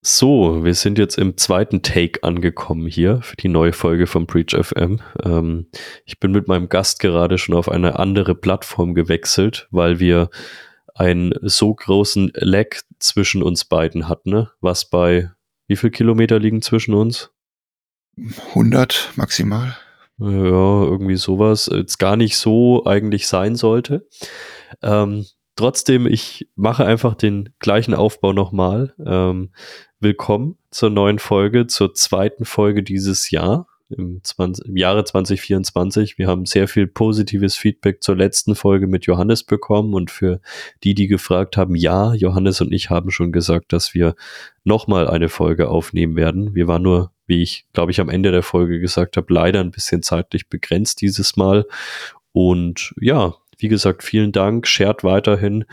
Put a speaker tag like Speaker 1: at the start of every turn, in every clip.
Speaker 1: So, wir sind jetzt im zweiten Take angekommen hier für die neue Folge von Preach FM. Ähm, ich bin mit meinem Gast gerade schon auf eine andere Plattform gewechselt, weil wir einen so großen Lag zwischen uns beiden hatten, ne? was bei wie viel Kilometer liegen zwischen uns?
Speaker 2: 100 maximal.
Speaker 1: Ja, irgendwie sowas. Jetzt gar nicht so eigentlich sein sollte. Ähm, trotzdem, ich mache einfach den gleichen Aufbau nochmal. Ähm, willkommen zur neuen Folge, zur zweiten Folge dieses Jahr. Im, 20, im Jahre 2024. Wir haben sehr viel positives Feedback zur letzten Folge mit Johannes bekommen und für die, die gefragt haben, ja, Johannes und ich haben schon gesagt, dass wir nochmal eine Folge aufnehmen werden. Wir waren nur, wie ich glaube ich am Ende der Folge gesagt habe, leider ein bisschen zeitlich begrenzt dieses Mal. Und ja, wie gesagt, vielen Dank. Shared weiterhin.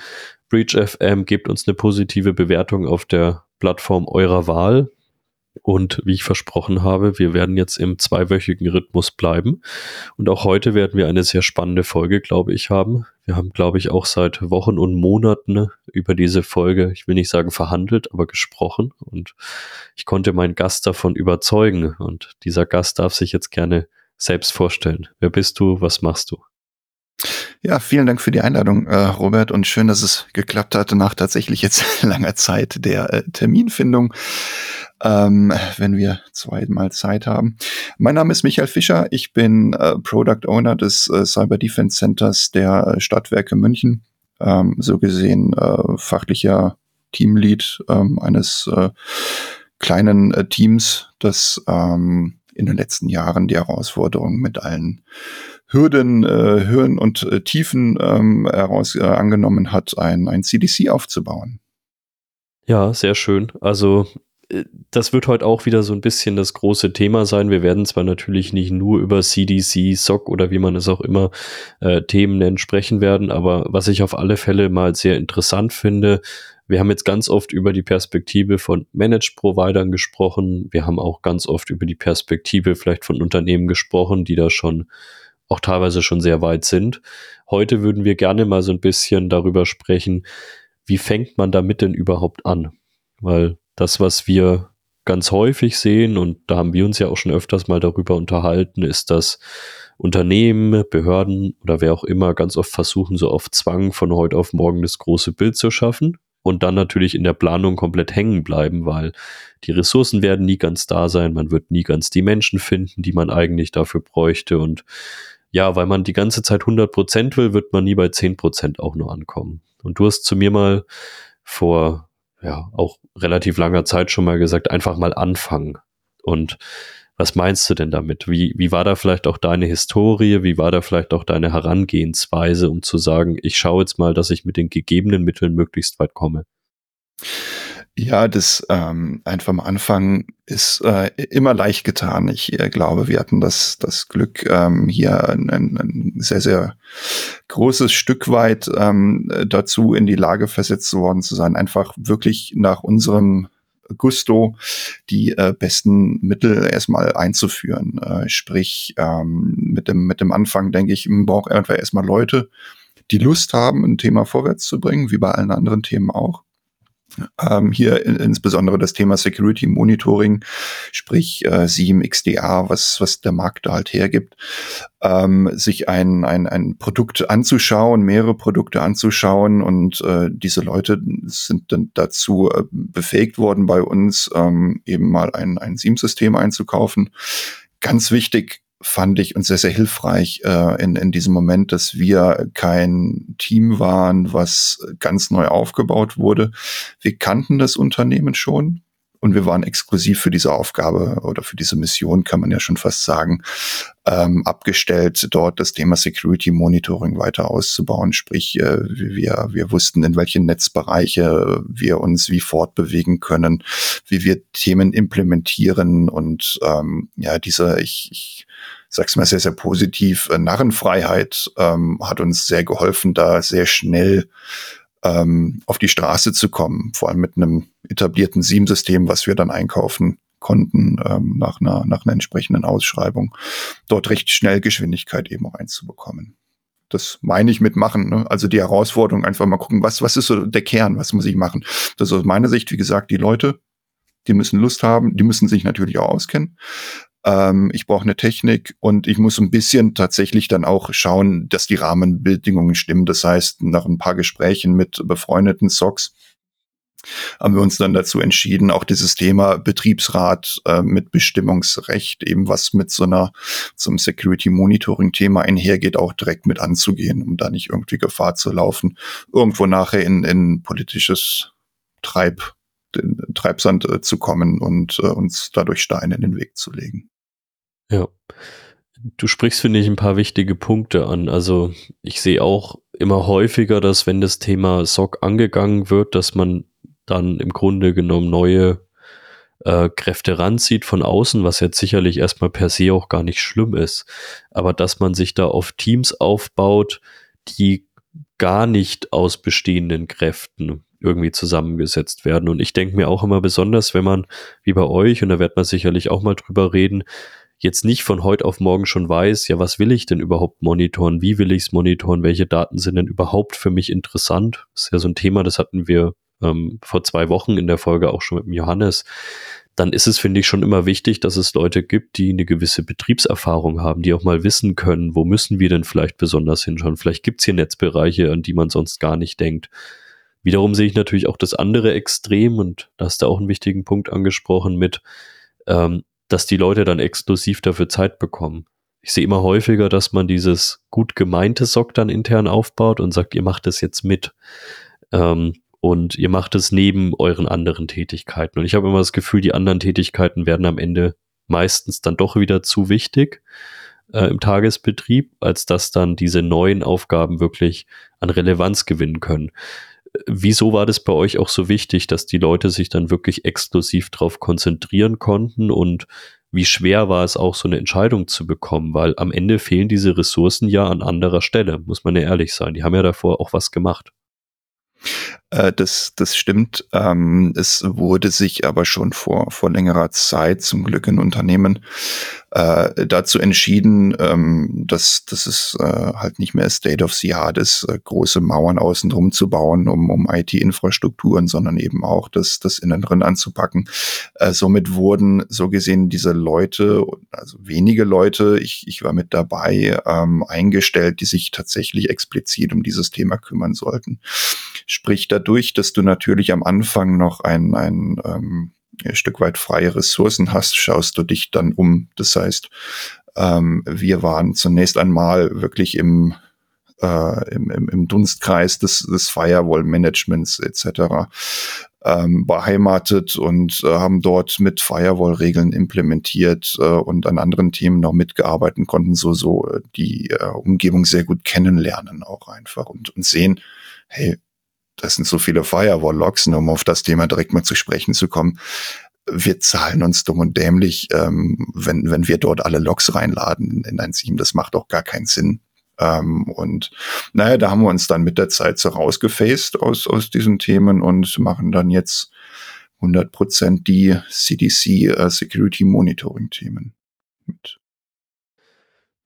Speaker 1: Breach FM gebt uns eine positive Bewertung auf der Plattform eurer Wahl. Und wie ich versprochen habe, wir werden jetzt im zweiwöchigen Rhythmus bleiben. Und auch heute werden wir eine sehr spannende Folge, glaube ich, haben. Wir haben, glaube ich, auch seit Wochen und Monaten über diese Folge, ich will nicht sagen verhandelt, aber gesprochen. Und ich konnte meinen Gast davon überzeugen. Und dieser Gast darf sich jetzt gerne selbst vorstellen. Wer bist du? Was machst du?
Speaker 2: Ja, vielen Dank für die Einladung, äh, Robert, und schön, dass es geklappt hat nach tatsächlich jetzt langer Zeit der äh, Terminfindung, ähm, wenn wir zweimal Zeit haben. Mein Name ist Michael Fischer, ich bin äh, Product Owner des äh, Cyber Defense Centers der Stadtwerke München, ähm, so gesehen äh, fachlicher Teamlead ähm, eines äh, kleinen äh, Teams, das ähm, in den letzten Jahren die Herausforderungen mit allen Hürden, äh, Höhen und äh, Tiefen ähm, heraus äh, angenommen hat, ein, ein CDC aufzubauen.
Speaker 1: Ja, sehr schön. Also äh, das wird heute auch wieder so ein bisschen das große Thema sein. Wir werden zwar natürlich nicht nur über CDC, SOC oder wie man es auch immer äh, Themen nennt, sprechen werden, aber was ich auf alle Fälle mal sehr interessant finde, wir haben jetzt ganz oft über die Perspektive von Managed Providern gesprochen. Wir haben auch ganz oft über die Perspektive vielleicht von Unternehmen gesprochen, die da schon auch teilweise schon sehr weit sind. Heute würden wir gerne mal so ein bisschen darüber sprechen, wie fängt man damit denn überhaupt an? Weil das, was wir ganz häufig sehen, und da haben wir uns ja auch schon öfters mal darüber unterhalten, ist, dass Unternehmen, Behörden oder wer auch immer ganz oft versuchen, so auf Zwang von heute auf morgen das große Bild zu schaffen und dann natürlich in der Planung komplett hängen bleiben, weil die Ressourcen werden nie ganz da sein, man wird nie ganz die Menschen finden, die man eigentlich dafür bräuchte und ja, weil man die ganze Zeit 100 Prozent will, wird man nie bei 10 Prozent auch nur ankommen. Und du hast zu mir mal vor, ja, auch relativ langer Zeit schon mal gesagt, einfach mal anfangen. Und was meinst du denn damit? Wie, wie war da vielleicht auch deine Historie? Wie war da vielleicht auch deine Herangehensweise, um zu sagen, ich schaue jetzt mal, dass ich mit den gegebenen Mitteln möglichst weit komme?
Speaker 2: Ja, das ähm, einfach am Anfang ist äh, immer leicht getan. Ich äh, glaube, wir hatten das, das Glück, ähm, hier ein, ein, sehr, sehr großes Stück weit ähm, dazu in die Lage versetzt worden zu sein, einfach wirklich nach unserem Gusto die äh, besten Mittel erstmal einzuführen. Äh, sprich, ähm, mit, dem, mit dem Anfang, denke ich, man braucht einfach erstmal Leute, die Lust haben, ein Thema vorwärts zu bringen, wie bei allen anderen Themen auch ähm, hier in, insbesondere das Thema Security Monitoring, sprich äh, SIEM, XDA, was, was der Markt da halt hergibt, ähm, sich ein, ein, ein Produkt anzuschauen, mehrere Produkte anzuschauen und äh, diese Leute sind dann dazu äh, befähigt worden, bei uns ähm, eben mal ein, ein SIEM-System einzukaufen. Ganz wichtig, fand ich uns sehr, sehr hilfreich äh, in, in diesem Moment, dass wir kein Team waren, was ganz neu aufgebaut wurde. Wir kannten das Unternehmen schon und wir waren exklusiv für diese Aufgabe oder für diese Mission, kann man ja schon fast sagen, ähm, abgestellt, dort das Thema Security Monitoring weiter auszubauen. Sprich, äh, wir, wir wussten, in welche Netzbereiche wir uns wie fortbewegen können, wie wir Themen implementieren und ähm, ja, diese, ich, ich sag's mal sehr, sehr positiv, äh, Narrenfreiheit ähm, hat uns sehr geholfen, da sehr schnell ähm, auf die Straße zu kommen, vor allem mit einem etablierten SIEM-System, was wir dann einkaufen konnten ähm, nach, einer, nach einer entsprechenden Ausschreibung, dort recht schnell Geschwindigkeit eben auch einzubekommen. Das meine ich mit machen. Ne? Also die Herausforderung, einfach mal gucken, was, was ist so der Kern, was muss ich machen. Das ist aus meiner Sicht, wie gesagt, die Leute die müssen Lust haben, die müssen sich natürlich auch auskennen. Ähm, ich brauche eine Technik und ich muss ein bisschen tatsächlich dann auch schauen, dass die Rahmenbedingungen stimmen. Das heißt, nach ein paar Gesprächen mit befreundeten Socks haben wir uns dann dazu entschieden, auch dieses Thema Betriebsrat äh, mit Bestimmungsrecht, eben was mit so einer zum Security Monitoring Thema einhergeht, auch direkt mit anzugehen, um da nicht irgendwie Gefahr zu laufen, irgendwo nachher in, in politisches Treib, den Treibsand äh, zu kommen und äh, uns dadurch Steine in den Weg zu legen.
Speaker 1: Ja. Du sprichst, finde ich, ein paar wichtige Punkte an. Also ich sehe auch immer häufiger, dass wenn das Thema SOC angegangen wird, dass man dann im Grunde genommen neue äh, Kräfte ranzieht von außen, was jetzt sicherlich erstmal per se auch gar nicht schlimm ist. Aber dass man sich da auf Teams aufbaut, die gar nicht aus bestehenden Kräften irgendwie zusammengesetzt werden. Und ich denke mir auch immer besonders, wenn man, wie bei euch, und da wird man sicherlich auch mal drüber reden, jetzt nicht von heute auf morgen schon weiß, ja, was will ich denn überhaupt monitoren? Wie will ich es monitoren? Welche Daten sind denn überhaupt für mich interessant? Das ist ja so ein Thema, das hatten wir ähm, vor zwei Wochen in der Folge auch schon mit dem Johannes. Dann ist es, finde ich, schon immer wichtig, dass es Leute gibt, die eine gewisse Betriebserfahrung haben, die auch mal wissen können, wo müssen wir denn vielleicht besonders hinschauen? Vielleicht gibt es hier Netzbereiche, an die man sonst gar nicht denkt. Wiederum sehe ich natürlich auch das andere Extrem und da hast du auch einen wichtigen Punkt angesprochen mit, ähm, dass die Leute dann exklusiv dafür Zeit bekommen. Ich sehe immer häufiger, dass man dieses gut gemeinte SOC dann intern aufbaut und sagt, ihr macht das jetzt mit. Ähm, und ihr macht es neben euren anderen Tätigkeiten. Und ich habe immer das Gefühl, die anderen Tätigkeiten werden am Ende meistens dann doch wieder zu wichtig äh, im Tagesbetrieb, als dass dann diese neuen Aufgaben wirklich an Relevanz gewinnen können. Wieso war das bei euch auch so wichtig, dass die Leute sich dann wirklich exklusiv darauf konzentrieren konnten und wie schwer war es auch, so eine Entscheidung zu bekommen, weil am Ende fehlen diese Ressourcen ja an anderer Stelle, muss man ja ehrlich sein. Die haben ja davor auch was gemacht.
Speaker 2: Äh, das, das stimmt. Ähm, es wurde sich aber schon vor, vor längerer Zeit zum Glück in Unternehmen äh, dazu entschieden, ähm, dass, dass es äh, halt nicht mehr State of the Art ist, äh, große Mauern außen drum zu bauen, um, um IT-Infrastrukturen, sondern eben auch das, das innen drin anzupacken. Äh, somit wurden so gesehen diese Leute, also wenige Leute, ich, ich war mit dabei, ähm, eingestellt, die sich tatsächlich explizit um dieses Thema kümmern sollten. Sprich dadurch, dass du natürlich am Anfang noch ein, ein ähm, ein Stück weit freie Ressourcen hast, schaust du dich dann um. Das heißt, ähm, wir waren zunächst einmal wirklich im, äh, im, im, Dunstkreis des, des Firewall-Managements etc. Ähm, beheimatet und äh, haben dort mit Firewall-Regeln implementiert äh, und an anderen Themen noch mitgearbeitet konnten, so so äh, die äh, Umgebung sehr gut kennenlernen auch einfach und, und sehen, hey, das sind so viele Firewall-Logs, um auf das Thema direkt mal zu sprechen zu kommen. Wir zahlen uns dumm und dämlich, ähm, wenn, wenn wir dort alle Logs reinladen in ein Team. Das macht auch gar keinen Sinn. Ähm, und naja, da haben wir uns dann mit der Zeit so rausgefaced aus, aus diesen Themen und machen dann jetzt 100 Prozent die CDC äh, mit.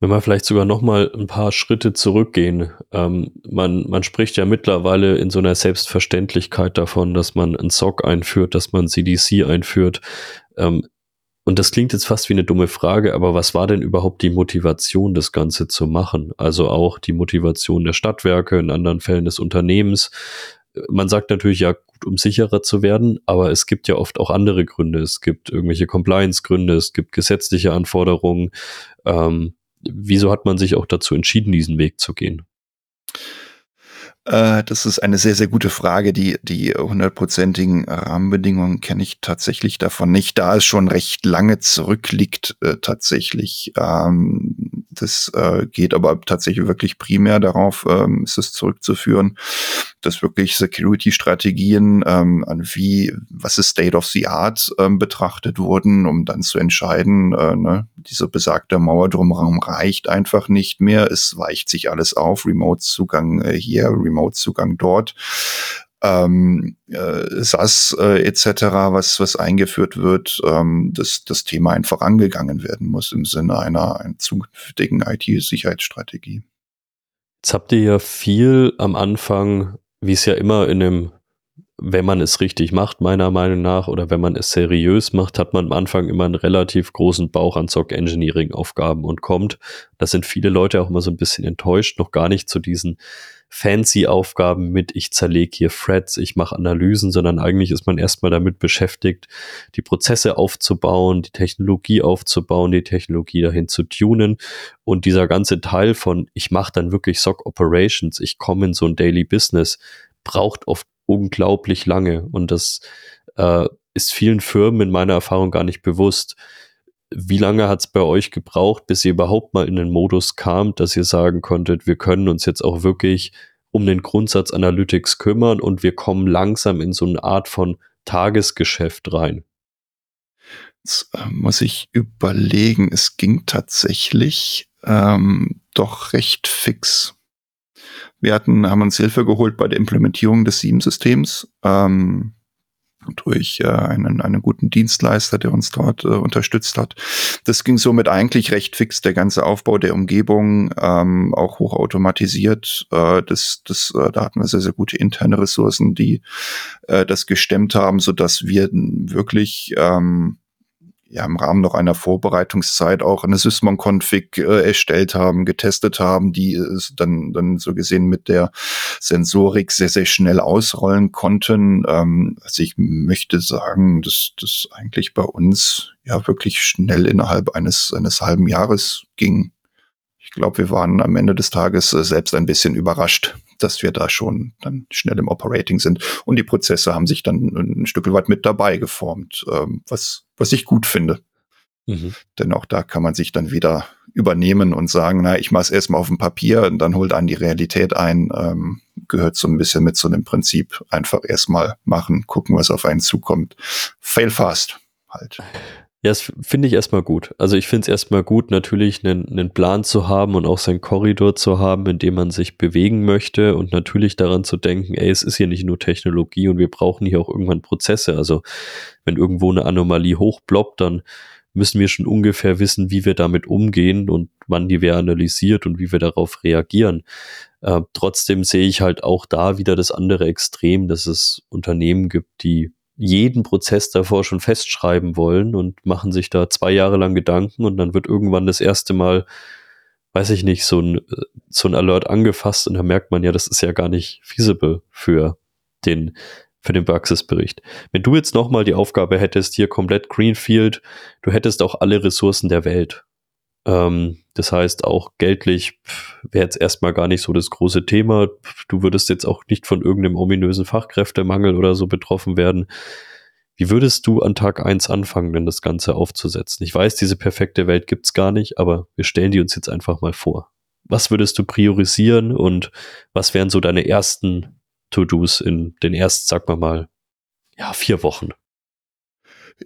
Speaker 1: Wenn wir vielleicht sogar noch mal ein paar Schritte zurückgehen, ähm, man, man spricht ja mittlerweile in so einer Selbstverständlichkeit davon, dass man ein SOC einführt, dass man CDC einführt. Ähm, und das klingt jetzt fast wie eine dumme Frage, aber was war denn überhaupt die Motivation, das Ganze zu machen? Also auch die Motivation der Stadtwerke, in anderen Fällen des Unternehmens. Man sagt natürlich ja, gut, um sicherer zu werden, aber es gibt ja oft auch andere Gründe. Es gibt irgendwelche Compliance-Gründe, es gibt gesetzliche Anforderungen. Ähm, wieso hat man sich auch dazu entschieden, diesen Weg zu gehen?
Speaker 2: Äh, das ist eine sehr, sehr gute Frage. Die, die hundertprozentigen Rahmenbedingungen kenne ich tatsächlich davon nicht, da es schon recht lange zurückliegt, äh, tatsächlich. Ähm, das äh, geht aber tatsächlich wirklich primär darauf, ähm, ist es zurückzuführen, dass wirklich Security-Strategien ähm, an wie, was ist State of the Art ähm, betrachtet wurden, um dann zu entscheiden, äh, ne, diese besagte Mauer drumherum reicht einfach nicht mehr. Es weicht sich alles auf, Remote-Zugang äh, hier, Remote-Zugang dort ähm, äh, SAS äh, etc., was, was eingeführt wird, ähm, dass das Thema einfach angegangen werden muss im Sinne einer, einer zukünftigen IT-Sicherheitsstrategie.
Speaker 1: Jetzt habt ihr ja viel am Anfang, wie es ja immer in einem wenn man es richtig macht, meiner Meinung nach, oder wenn man es seriös macht, hat man am Anfang immer einen relativ großen Bauch an Zock-Engineering-Aufgaben und kommt, da sind viele Leute auch immer so ein bisschen enttäuscht, noch gar nicht zu diesen fancy Aufgaben mit, ich zerlege hier Threads, ich mache Analysen, sondern eigentlich ist man erstmal damit beschäftigt, die Prozesse aufzubauen, die Technologie aufzubauen, die Technologie dahin zu tunen und dieser ganze Teil von, ich mache dann wirklich SOC Operations, ich komme in so ein Daily Business, braucht oft unglaublich lange und das äh, ist vielen Firmen in meiner Erfahrung gar nicht bewusst. Wie lange hat es bei euch gebraucht, bis ihr überhaupt mal in den Modus kam, dass ihr sagen konntet, wir können uns jetzt auch wirklich um den Grundsatz Analytics kümmern und wir kommen langsam in so eine Art von Tagesgeschäft rein?
Speaker 2: Jetzt äh, muss ich überlegen, es ging tatsächlich ähm, doch recht fix. Wir hatten, haben uns Hilfe geholt bei der Implementierung des SIEM-Systems ähm, durch äh, einen, einen guten Dienstleister, der uns dort äh, unterstützt hat. Das ging somit eigentlich recht fix, der ganze Aufbau der Umgebung, ähm, auch hochautomatisiert. Äh, das, das, äh, da hatten wir sehr, sehr gute interne Ressourcen, die äh, das gestemmt haben, so dass wir wirklich ähm, ja im Rahmen noch einer Vorbereitungszeit auch eine Sysmon-Config äh, erstellt haben, getestet haben, die es dann, dann so gesehen mit der Sensorik sehr, sehr schnell ausrollen konnten. Ähm, also ich möchte sagen, dass das eigentlich bei uns ja wirklich schnell innerhalb eines, eines halben Jahres ging. Ich glaube, wir waren am Ende des Tages äh, selbst ein bisschen überrascht, dass wir da schon dann schnell im Operating sind. Und die Prozesse haben sich dann ein Stück weit mit dabei geformt, ähm, was, was ich gut finde. Mhm. Denn auch da kann man sich dann wieder übernehmen und sagen, na, ich mache es erstmal auf dem Papier und dann holt an die Realität ein. Ähm, gehört so ein bisschen mit zu dem Prinzip. Einfach erstmal machen, gucken, was auf einen zukommt. Fail fast halt.
Speaker 1: Ja, das finde ich erstmal gut. Also ich finde es erstmal gut, natürlich einen, einen Plan zu haben und auch seinen Korridor zu haben, in dem man sich bewegen möchte und natürlich daran zu denken, ey, es ist hier nicht nur Technologie und wir brauchen hier auch irgendwann Prozesse. Also wenn irgendwo eine Anomalie hochbloppt, dann müssen wir schon ungefähr wissen, wie wir damit umgehen und wann die wir analysiert und wie wir darauf reagieren. Äh, trotzdem sehe ich halt auch da wieder das andere Extrem, dass es Unternehmen gibt, die jeden Prozess davor schon festschreiben wollen und machen sich da zwei Jahre lang Gedanken und dann wird irgendwann das erste Mal, weiß ich nicht, so ein, so ein Alert angefasst und da merkt man ja, das ist ja gar nicht feasible für den, für den Praxisbericht. Wenn du jetzt nochmal die Aufgabe hättest, hier komplett Greenfield, du hättest auch alle Ressourcen der Welt. Ähm, das heißt, auch geldlich wäre jetzt erstmal gar nicht so das große Thema. Du würdest jetzt auch nicht von irgendeinem ominösen Fachkräftemangel oder so betroffen werden. Wie würdest du an Tag eins anfangen, denn das Ganze aufzusetzen? Ich weiß, diese perfekte Welt gibt's gar nicht, aber wir stellen die uns jetzt einfach mal vor. Was würdest du priorisieren und was wären so deine ersten To-Dos in den ersten, sag mal mal, ja, vier Wochen?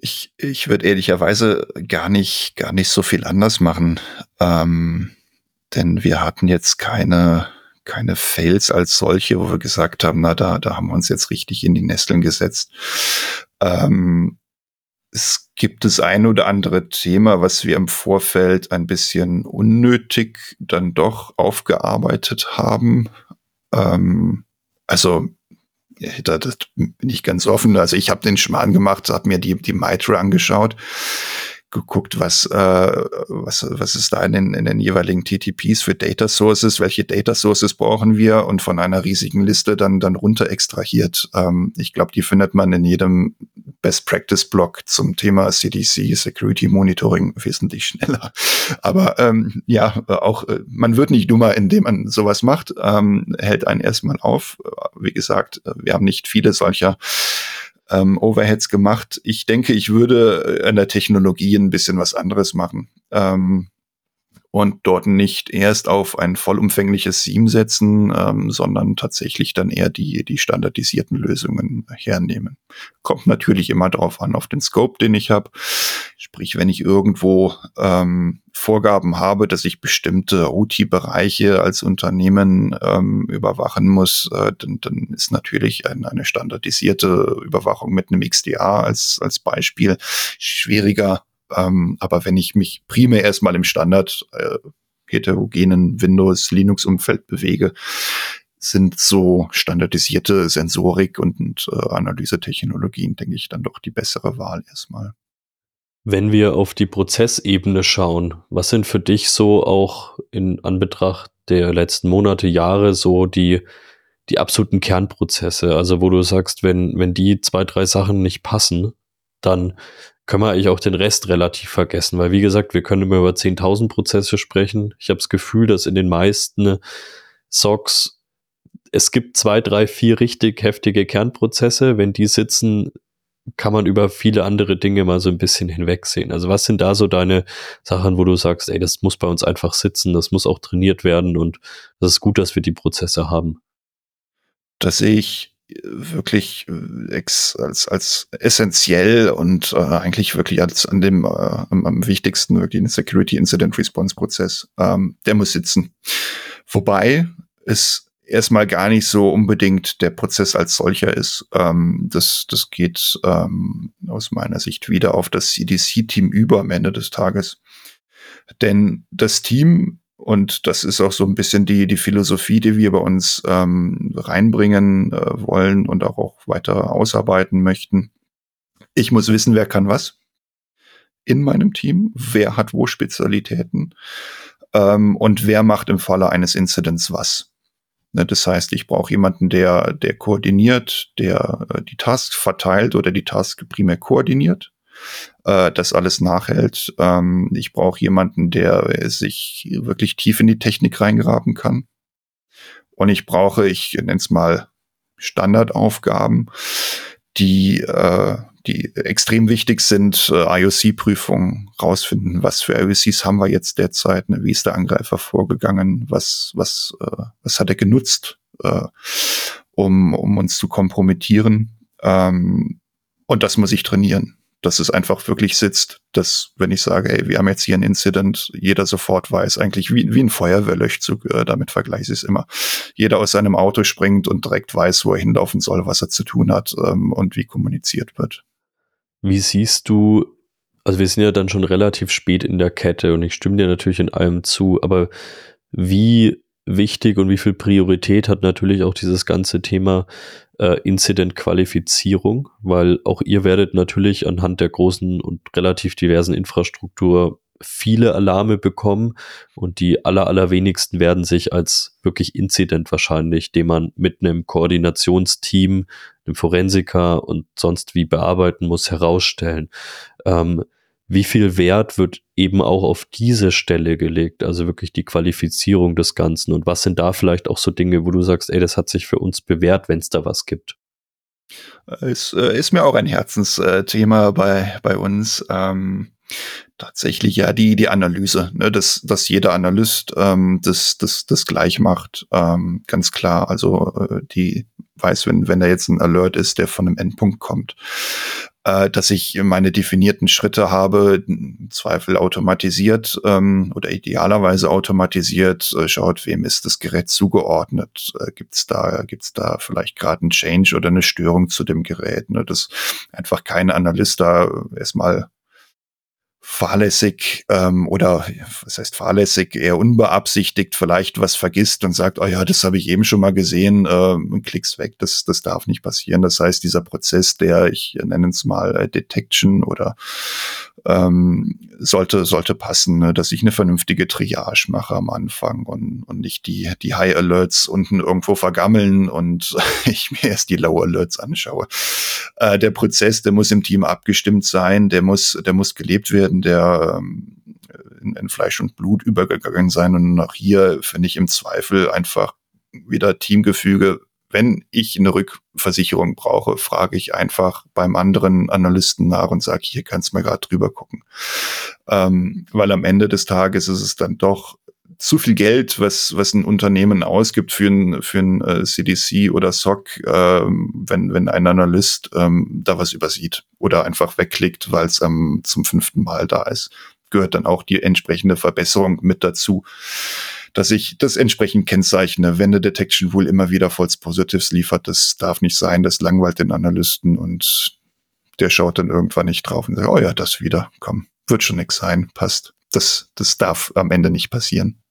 Speaker 2: Ich, ich würde ehrlicherweise gar nicht, gar nicht so viel anders machen. Ähm, denn wir hatten jetzt keine, keine Fails als solche, wo wir gesagt haben, na, da, da haben wir uns jetzt richtig in die Nesteln gesetzt. Ähm, es gibt das ein oder andere Thema, was wir im Vorfeld ein bisschen unnötig dann doch aufgearbeitet haben. Ähm, also da, das bin ich ganz offen. Also ich habe den Schmarrn gemacht, habe mir die, die Mitre angeschaut, geguckt, was, äh, was, was ist da in den, in den jeweiligen TTPs für Data Sources, welche Data Sources brauchen wir und von einer riesigen Liste dann, dann runter extrahiert. Ähm, ich glaube, die findet man in jedem Best Practice Blog zum Thema CDC, Security Monitoring wesentlich schneller. Aber ähm, ja, auch äh, man wird nicht dummer, indem man sowas macht, ähm, hält einen erstmal auf. Wie gesagt, wir haben nicht viele solcher ähm, Overheads gemacht. Ich denke, ich würde an der Technologie ein bisschen was anderes machen. Ähm, und dort nicht erst auf ein vollumfängliches SIEM setzen, ähm, sondern tatsächlich dann eher die, die standardisierten Lösungen hernehmen. Kommt natürlich immer darauf an, auf den Scope, den ich habe. Sprich, wenn ich irgendwo ähm, Vorgaben habe, dass ich bestimmte OT-Bereiche als Unternehmen ähm, überwachen muss, äh, dann, dann ist natürlich ein, eine standardisierte Überwachung mit einem XDA als, als Beispiel schwieriger ähm, aber wenn ich mich primär erstmal im Standard äh, heterogenen Windows, Linux-Umfeld bewege, sind so standardisierte Sensorik und, und äh, Analysetechnologien, denke ich, dann doch die bessere Wahl erstmal.
Speaker 1: Wenn wir auf die Prozessebene schauen, was sind für dich so auch in Anbetracht der letzten Monate, Jahre so die, die absoluten Kernprozesse? Also wo du sagst, wenn, wenn die zwei, drei Sachen nicht passen, dann können wir eigentlich auch den Rest relativ vergessen, weil wie gesagt, wir können immer über 10.000 Prozesse sprechen. Ich habe das Gefühl, dass in den meisten Socks es gibt zwei, drei, vier richtig heftige Kernprozesse. Wenn die sitzen, kann man über viele andere Dinge mal so ein bisschen hinwegsehen. Also was sind da so deine Sachen, wo du sagst, ey, das muss bei uns einfach sitzen, das muss auch trainiert werden und das ist gut, dass wir die Prozesse haben.
Speaker 2: Das sehe ich wirklich äh, ex, als, als essentiell und äh, eigentlich wirklich als an dem äh, am, am wichtigsten wirklich den Security Incident Response Prozess. Ähm, der muss sitzen. Wobei es erstmal gar nicht so unbedingt der Prozess als solcher ist. Ähm, das, das geht ähm, aus meiner Sicht wieder auf das CDC-Team über am Ende des Tages. Denn das Team und das ist auch so ein bisschen die, die Philosophie, die wir bei uns ähm, reinbringen äh, wollen und auch, auch weiter ausarbeiten möchten. Ich muss wissen, wer kann was in meinem Team, wer hat wo Spezialitäten ähm, und wer macht im Falle eines Incidents was. Ne, das heißt, ich brauche jemanden, der, der koordiniert, der äh, die Tasks verteilt oder die Tasks primär koordiniert äh, das alles nachhält. Ähm, ich brauche jemanden, der sich wirklich tief in die Technik reingraben kann. Und ich brauche, ich nenne es mal Standardaufgaben, die, äh, die extrem wichtig sind, äh, IOC-Prüfungen rausfinden, was für IOCs haben wir jetzt derzeit, ne? wie ist der Angreifer vorgegangen, was, was, äh, was hat er genutzt, äh, um, um uns zu kompromittieren. Ähm, und das muss ich trainieren dass es einfach wirklich sitzt, dass, wenn ich sage, ey, wir haben jetzt hier ein Incident, jeder sofort weiß, eigentlich wie, wie ein Feuerwehrlöschzug, äh, damit vergleiche ich es immer. Jeder aus seinem Auto springt und direkt weiß, wo er hinlaufen soll, was er zu tun hat ähm, und wie kommuniziert wird.
Speaker 1: Wie siehst du, also wir sind ja dann schon relativ spät in der Kette und ich stimme dir natürlich in allem zu, aber wie wichtig und wie viel Priorität hat natürlich auch dieses ganze Thema äh, Incident-Qualifizierung, weil auch ihr werdet natürlich anhand der großen und relativ diversen Infrastruktur viele Alarme bekommen und die aller, allerwenigsten werden sich als wirklich Incident wahrscheinlich, den man mit einem Koordinationsteam, einem Forensiker und sonst wie bearbeiten muss, herausstellen. Ähm, wie viel Wert wird eben auch auf diese Stelle gelegt, also wirklich die Qualifizierung des Ganzen und was sind da vielleicht auch so Dinge, wo du sagst, ey, das hat sich für uns bewährt, wenn es da was gibt?
Speaker 2: Es äh, ist mir auch ein Herzensthema bei, bei uns. Ähm, tatsächlich ja die, die Analyse, ne, dass, dass jeder Analyst ähm, das, das, das gleich macht. Ähm, ganz klar. Also äh, die weiß, wenn, wenn da jetzt ein Alert ist, der von einem Endpunkt kommt äh, dass ich meine definierten Schritte habe, im Zweifel automatisiert ähm, oder idealerweise automatisiert, äh, schaut, wem ist das Gerät zugeordnet, äh, gibt's da gibt's da vielleicht gerade einen Change oder eine Störung zu dem Gerät, ne? dass einfach kein Analyst da erstmal fahrlässig ähm, oder was heißt fahrlässig, eher unbeabsichtigt vielleicht was vergisst und sagt, oh ja, das habe ich eben schon mal gesehen, äh, und klicks weg, das, das darf nicht passieren. Das heißt, dieser Prozess, der, ich nenne es mal äh, Detection oder ähm, sollte, sollte passen, ne? dass ich eine vernünftige Triage mache am Anfang und, und nicht die, die High Alerts unten irgendwo vergammeln und ich mir erst die Low Alerts anschaue. Äh, der Prozess, der muss im Team abgestimmt sein, der muss, der muss gelebt werden, der ähm, in, in Fleisch und Blut übergegangen sein und auch hier finde ich im Zweifel einfach wieder Teamgefüge wenn ich eine Rückversicherung brauche, frage ich einfach beim anderen Analysten nach und sage, hier kannst du mal gerade drüber gucken. Ähm, weil am Ende des Tages ist es dann doch zu viel Geld, was, was ein Unternehmen ausgibt für ein, für ein äh, CDC oder SOC, äh, wenn, wenn ein Analyst ähm, da was übersieht oder einfach wegklickt, weil es ähm, zum fünften Mal da ist, gehört dann auch die entsprechende Verbesserung mit dazu dass ich das entsprechend kennzeichne, wenn eine Detection Rule immer wieder False Positives liefert. Das darf nicht sein, das langweilt den Analysten und der schaut dann irgendwann nicht drauf und sagt, oh ja, das wieder, komm, wird schon nix sein, passt. Das, das darf am Ende nicht passieren.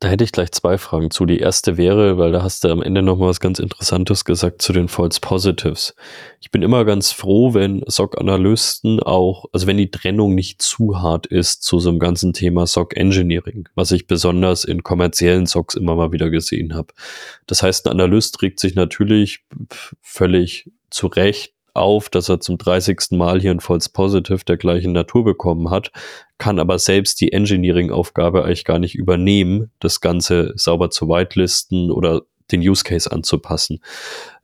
Speaker 1: Da hätte ich gleich zwei Fragen zu. Die erste wäre, weil da hast du am Ende noch mal was ganz Interessantes gesagt zu den False Positives. Ich bin immer ganz froh, wenn SOC-Analysten auch, also wenn die Trennung nicht zu hart ist zu so einem ganzen Thema SOC-Engineering, was ich besonders in kommerziellen SOCs immer mal wieder gesehen habe. Das heißt, ein Analyst regt sich natürlich völlig zu Recht auf, dass er zum 30. Mal hier ein False Positive der gleichen Natur bekommen hat, kann aber selbst die Engineering-Aufgabe eigentlich gar nicht übernehmen, das Ganze sauber zu whitelisten oder den Use Case anzupassen.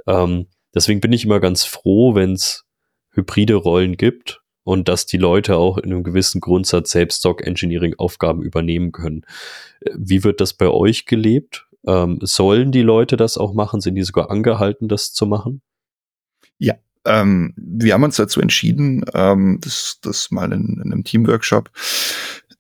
Speaker 1: Ähm, deswegen bin ich immer ganz froh, wenn es hybride Rollen gibt und dass die Leute auch in einem gewissen Grundsatz selbst Stock-Engineering-Aufgaben übernehmen können. Äh, wie wird das bei euch gelebt? Ähm, sollen die Leute das auch machen? Sind die sogar angehalten, das zu machen?
Speaker 2: Ja, ähm, wir haben uns dazu entschieden, ähm, das, das mal in, in einem Teamworkshop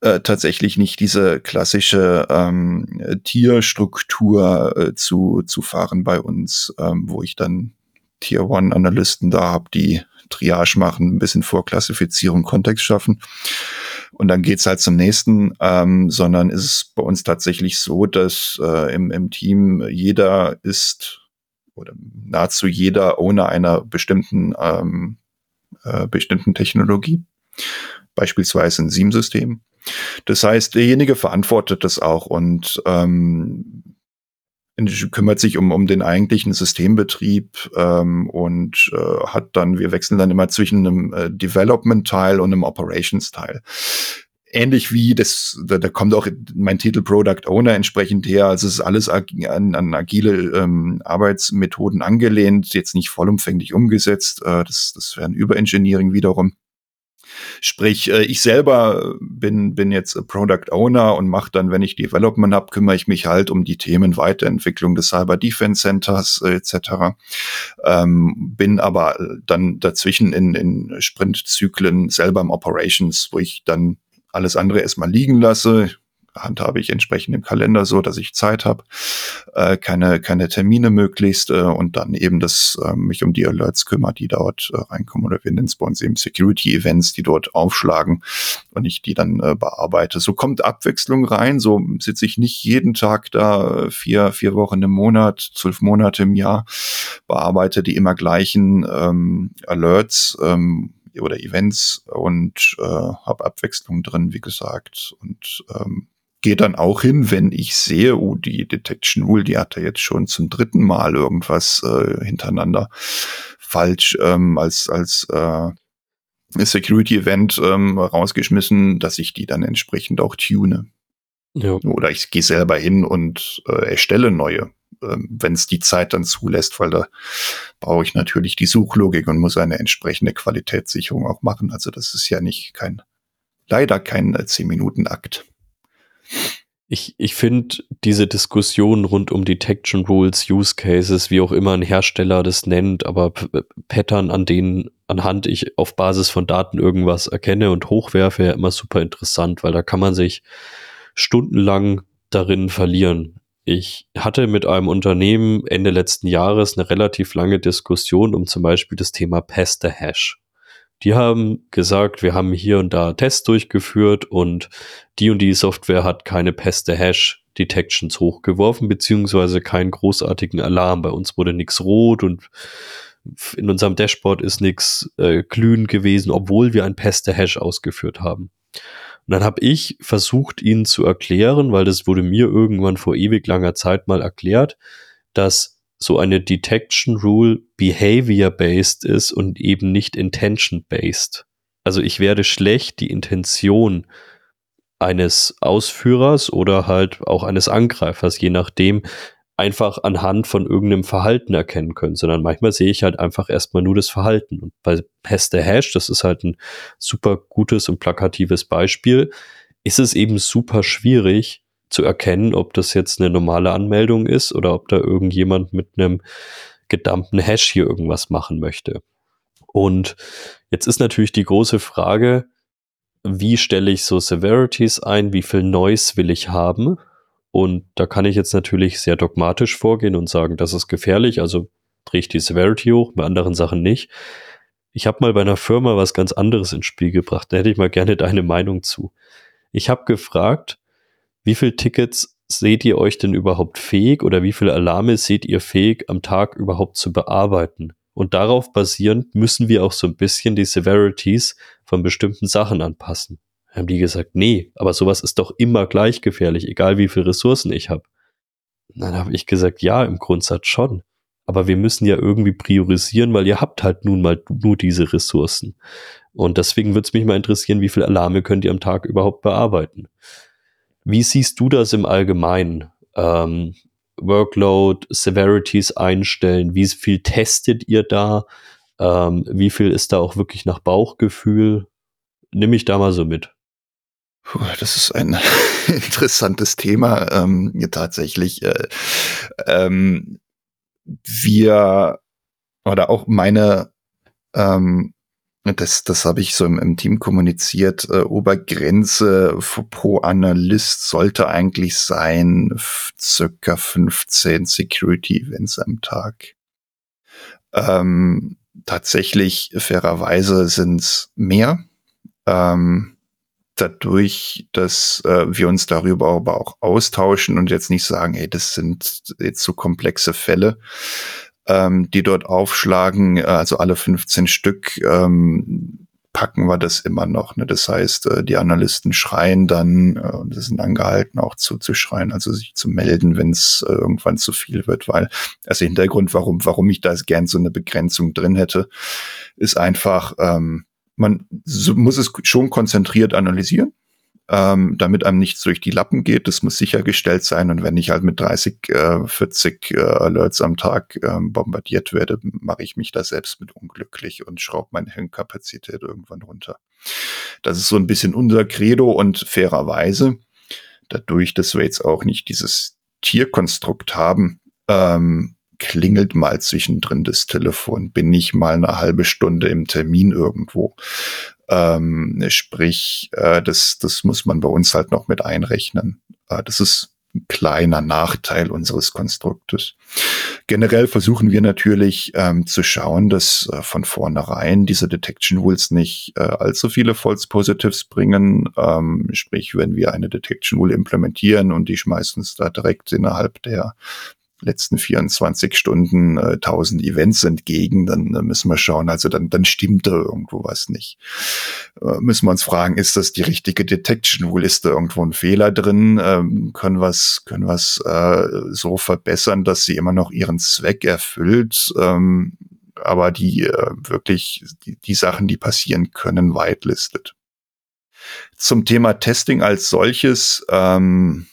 Speaker 2: äh, tatsächlich nicht diese klassische ähm, Tierstruktur äh, zu, zu fahren bei uns, ähm, wo ich dann Tier One Analysten da habe, die Triage machen, ein bisschen Vorklassifizierung, Kontext schaffen. Und dann geht's halt zum nächsten, ähm, sondern ist es bei uns tatsächlich so, dass äh, im, im Team jeder ist oder nahezu jeder ohne einer bestimmten, ähm, äh, bestimmten Technologie, beispielsweise ein SIEM-System. Das heißt, derjenige verantwortet das auch und ähm, kümmert sich um, um den eigentlichen Systembetrieb ähm, und äh, hat dann, wir wechseln dann immer zwischen einem äh, Development-Teil und einem Operations-Teil ähnlich wie das, da, da kommt auch mein Titel Product Owner entsprechend her. Also es ist alles an, an agile ähm, Arbeitsmethoden angelehnt, jetzt nicht vollumfänglich umgesetzt. Äh, das, das wäre ein Überengineering wiederum. Sprich, äh, ich selber bin, bin jetzt Product Owner und mache dann, wenn ich Development habe, kümmere ich mich halt um die Themen Weiterentwicklung des Cyber Defense Centers äh, etc. Ähm, bin aber dann dazwischen in, in Sprintzyklen selber im Operations, wo ich dann alles andere erstmal liegen lasse. Handhabe ich entsprechend im Kalender so, dass ich Zeit habe, äh, keine, keine Termine möglichst äh, und dann eben das äh, mich um die Alerts kümmert, die dort äh, reinkommen oder wir nennen es bei uns eben Security-Events, die dort aufschlagen und ich die dann äh, bearbeite. So kommt Abwechslung rein, so sitze ich nicht jeden Tag da, äh, vier, vier Wochen im Monat, zwölf Monate im Jahr, bearbeite die immer gleichen ähm, Alerts, ähm, oder Events und äh, habe Abwechslung drin, wie gesagt. Und ähm, gehe dann auch hin, wenn ich sehe, oh, die Detection Rule, die hat er jetzt schon zum dritten Mal irgendwas äh, hintereinander falsch ähm, als als äh, Security Event ähm, rausgeschmissen, dass ich die dann entsprechend auch tune. Ja. Oder ich gehe selber hin und äh, erstelle neue wenn es die Zeit dann zulässt, weil da brauche ich natürlich die Suchlogik und muss eine entsprechende Qualitätssicherung auch machen. Also das ist ja nicht kein, leider kein 10-Minuten-Akt.
Speaker 1: Äh, ich, ich finde diese Diskussion rund um Detection Rules, Use Cases, wie auch immer ein Hersteller das nennt, aber P Pattern, an denen anhand ich auf Basis von Daten irgendwas erkenne und hochwerfe, ja immer super interessant, weil da kann man sich stundenlang darin verlieren. Ich hatte mit einem Unternehmen Ende letzten Jahres eine relativ lange Diskussion um zum Beispiel das Thema Peste Hash. Die haben gesagt, wir haben hier und da Tests durchgeführt und die und die Software hat keine Peste Hash Detections hochgeworfen, beziehungsweise keinen großartigen Alarm. Bei uns wurde nichts rot und in unserem Dashboard ist nichts äh, glühend gewesen, obwohl wir ein Peste Hash ausgeführt haben. Und dann habe ich versucht, ihnen zu erklären, weil das wurde mir irgendwann vor ewig langer Zeit mal erklärt, dass so eine Detection Rule behavior-based ist und eben nicht intention-based. Also ich werde schlecht die Intention eines Ausführers oder halt auch eines Angreifers, je nachdem, einfach anhand von irgendeinem Verhalten erkennen können, sondern manchmal sehe ich halt einfach erstmal nur das Verhalten. Und bei Peste Hash, das ist halt ein super gutes und plakatives Beispiel, ist es eben super schwierig zu erkennen, ob das jetzt eine normale Anmeldung ist oder ob da irgendjemand mit einem gedammten Hash hier irgendwas machen möchte. Und jetzt ist natürlich die große Frage, wie stelle ich so Severities ein, wie viel Noise will ich haben? Und da kann ich jetzt natürlich sehr dogmatisch vorgehen und sagen, das ist gefährlich, also drehe ich die Severity hoch, bei anderen Sachen nicht. Ich habe mal bei einer Firma was ganz anderes ins Spiel gebracht. Da hätte ich mal gerne deine Meinung zu. Ich habe gefragt, wie viele Tickets seht ihr euch denn überhaupt fähig oder wie viele Alarme seht ihr fähig am Tag überhaupt zu bearbeiten? Und darauf basierend müssen wir auch so ein bisschen die Severities von bestimmten Sachen anpassen. Haben die gesagt, nee, aber sowas ist doch immer gleich gefährlich, egal wie viele Ressourcen ich habe. Dann habe ich gesagt, ja, im Grundsatz schon. Aber wir müssen ja irgendwie priorisieren, weil ihr habt halt nun mal nur diese Ressourcen. Und deswegen würde es mich mal interessieren, wie viele Alarme könnt ihr am Tag überhaupt bearbeiten? Wie siehst du das im Allgemeinen? Ähm, Workload, Severities einstellen, wie viel testet ihr da? Ähm, wie viel ist da auch wirklich nach Bauchgefühl? Nimm mich da mal so mit.
Speaker 2: Puh, das ist ein interessantes Thema. Ähm, tatsächlich, äh, ähm, wir oder auch meine ähm, das, das habe ich so im, im Team kommuniziert. Äh, Obergrenze pro Analyst sollte eigentlich sein circa 15 Security Events am Tag. Ähm, tatsächlich, fairerweise sind es mehr. Ähm, dadurch, dass äh, wir uns darüber aber auch austauschen und jetzt nicht sagen, hey, das sind jetzt so komplexe Fälle, ähm, die dort aufschlagen, äh, also alle 15 Stück, ähm, packen wir das immer noch. Ne? Das heißt, äh, die Analysten schreien dann, äh, und sind angehalten, auch zuzuschreien, also sich zu melden, wenn es äh, irgendwann zu viel wird, weil also Hintergrund, warum, warum ich da gern so eine Begrenzung drin hätte, ist einfach, ähm, man muss es schon konzentriert analysieren ähm, damit einem nichts durch die Lappen geht. Das muss sichergestellt sein. Und wenn ich halt mit 30, äh, 40 äh, Alerts am Tag äh, bombardiert werde, mache ich mich da selbst mit unglücklich und schraube meine Hirnkapazität irgendwann runter. Das ist so ein bisschen unser Credo und fairerweise, dadurch, dass wir jetzt auch nicht dieses Tierkonstrukt haben, ähm, klingelt mal zwischendrin das Telefon, bin ich mal eine halbe Stunde im Termin irgendwo. Ähm, sprich, äh, das, das muss man bei uns halt noch mit einrechnen. Äh, das ist ein kleiner Nachteil unseres Konstruktes. Generell versuchen wir natürlich ähm, zu schauen, dass äh, von vornherein diese Detection Rules nicht äh, allzu viele False Positives bringen. Ähm, sprich, wenn wir eine Detection Rule implementieren und die schmeißen es da direkt innerhalb der letzten 24 Stunden äh, 1000 Events entgegen, dann äh, müssen wir schauen, also dann, dann stimmt da irgendwo was nicht. Äh, müssen wir uns fragen, ist das die richtige Detection? Wohl ist da irgendwo ein Fehler drin? Ähm, können wir es können wir's, äh, so verbessern, dass sie immer noch ihren Zweck erfüllt? Ähm, aber die äh, wirklich die, die Sachen, die passieren können, whitelistet. Zum Thema Testing als solches, ähm,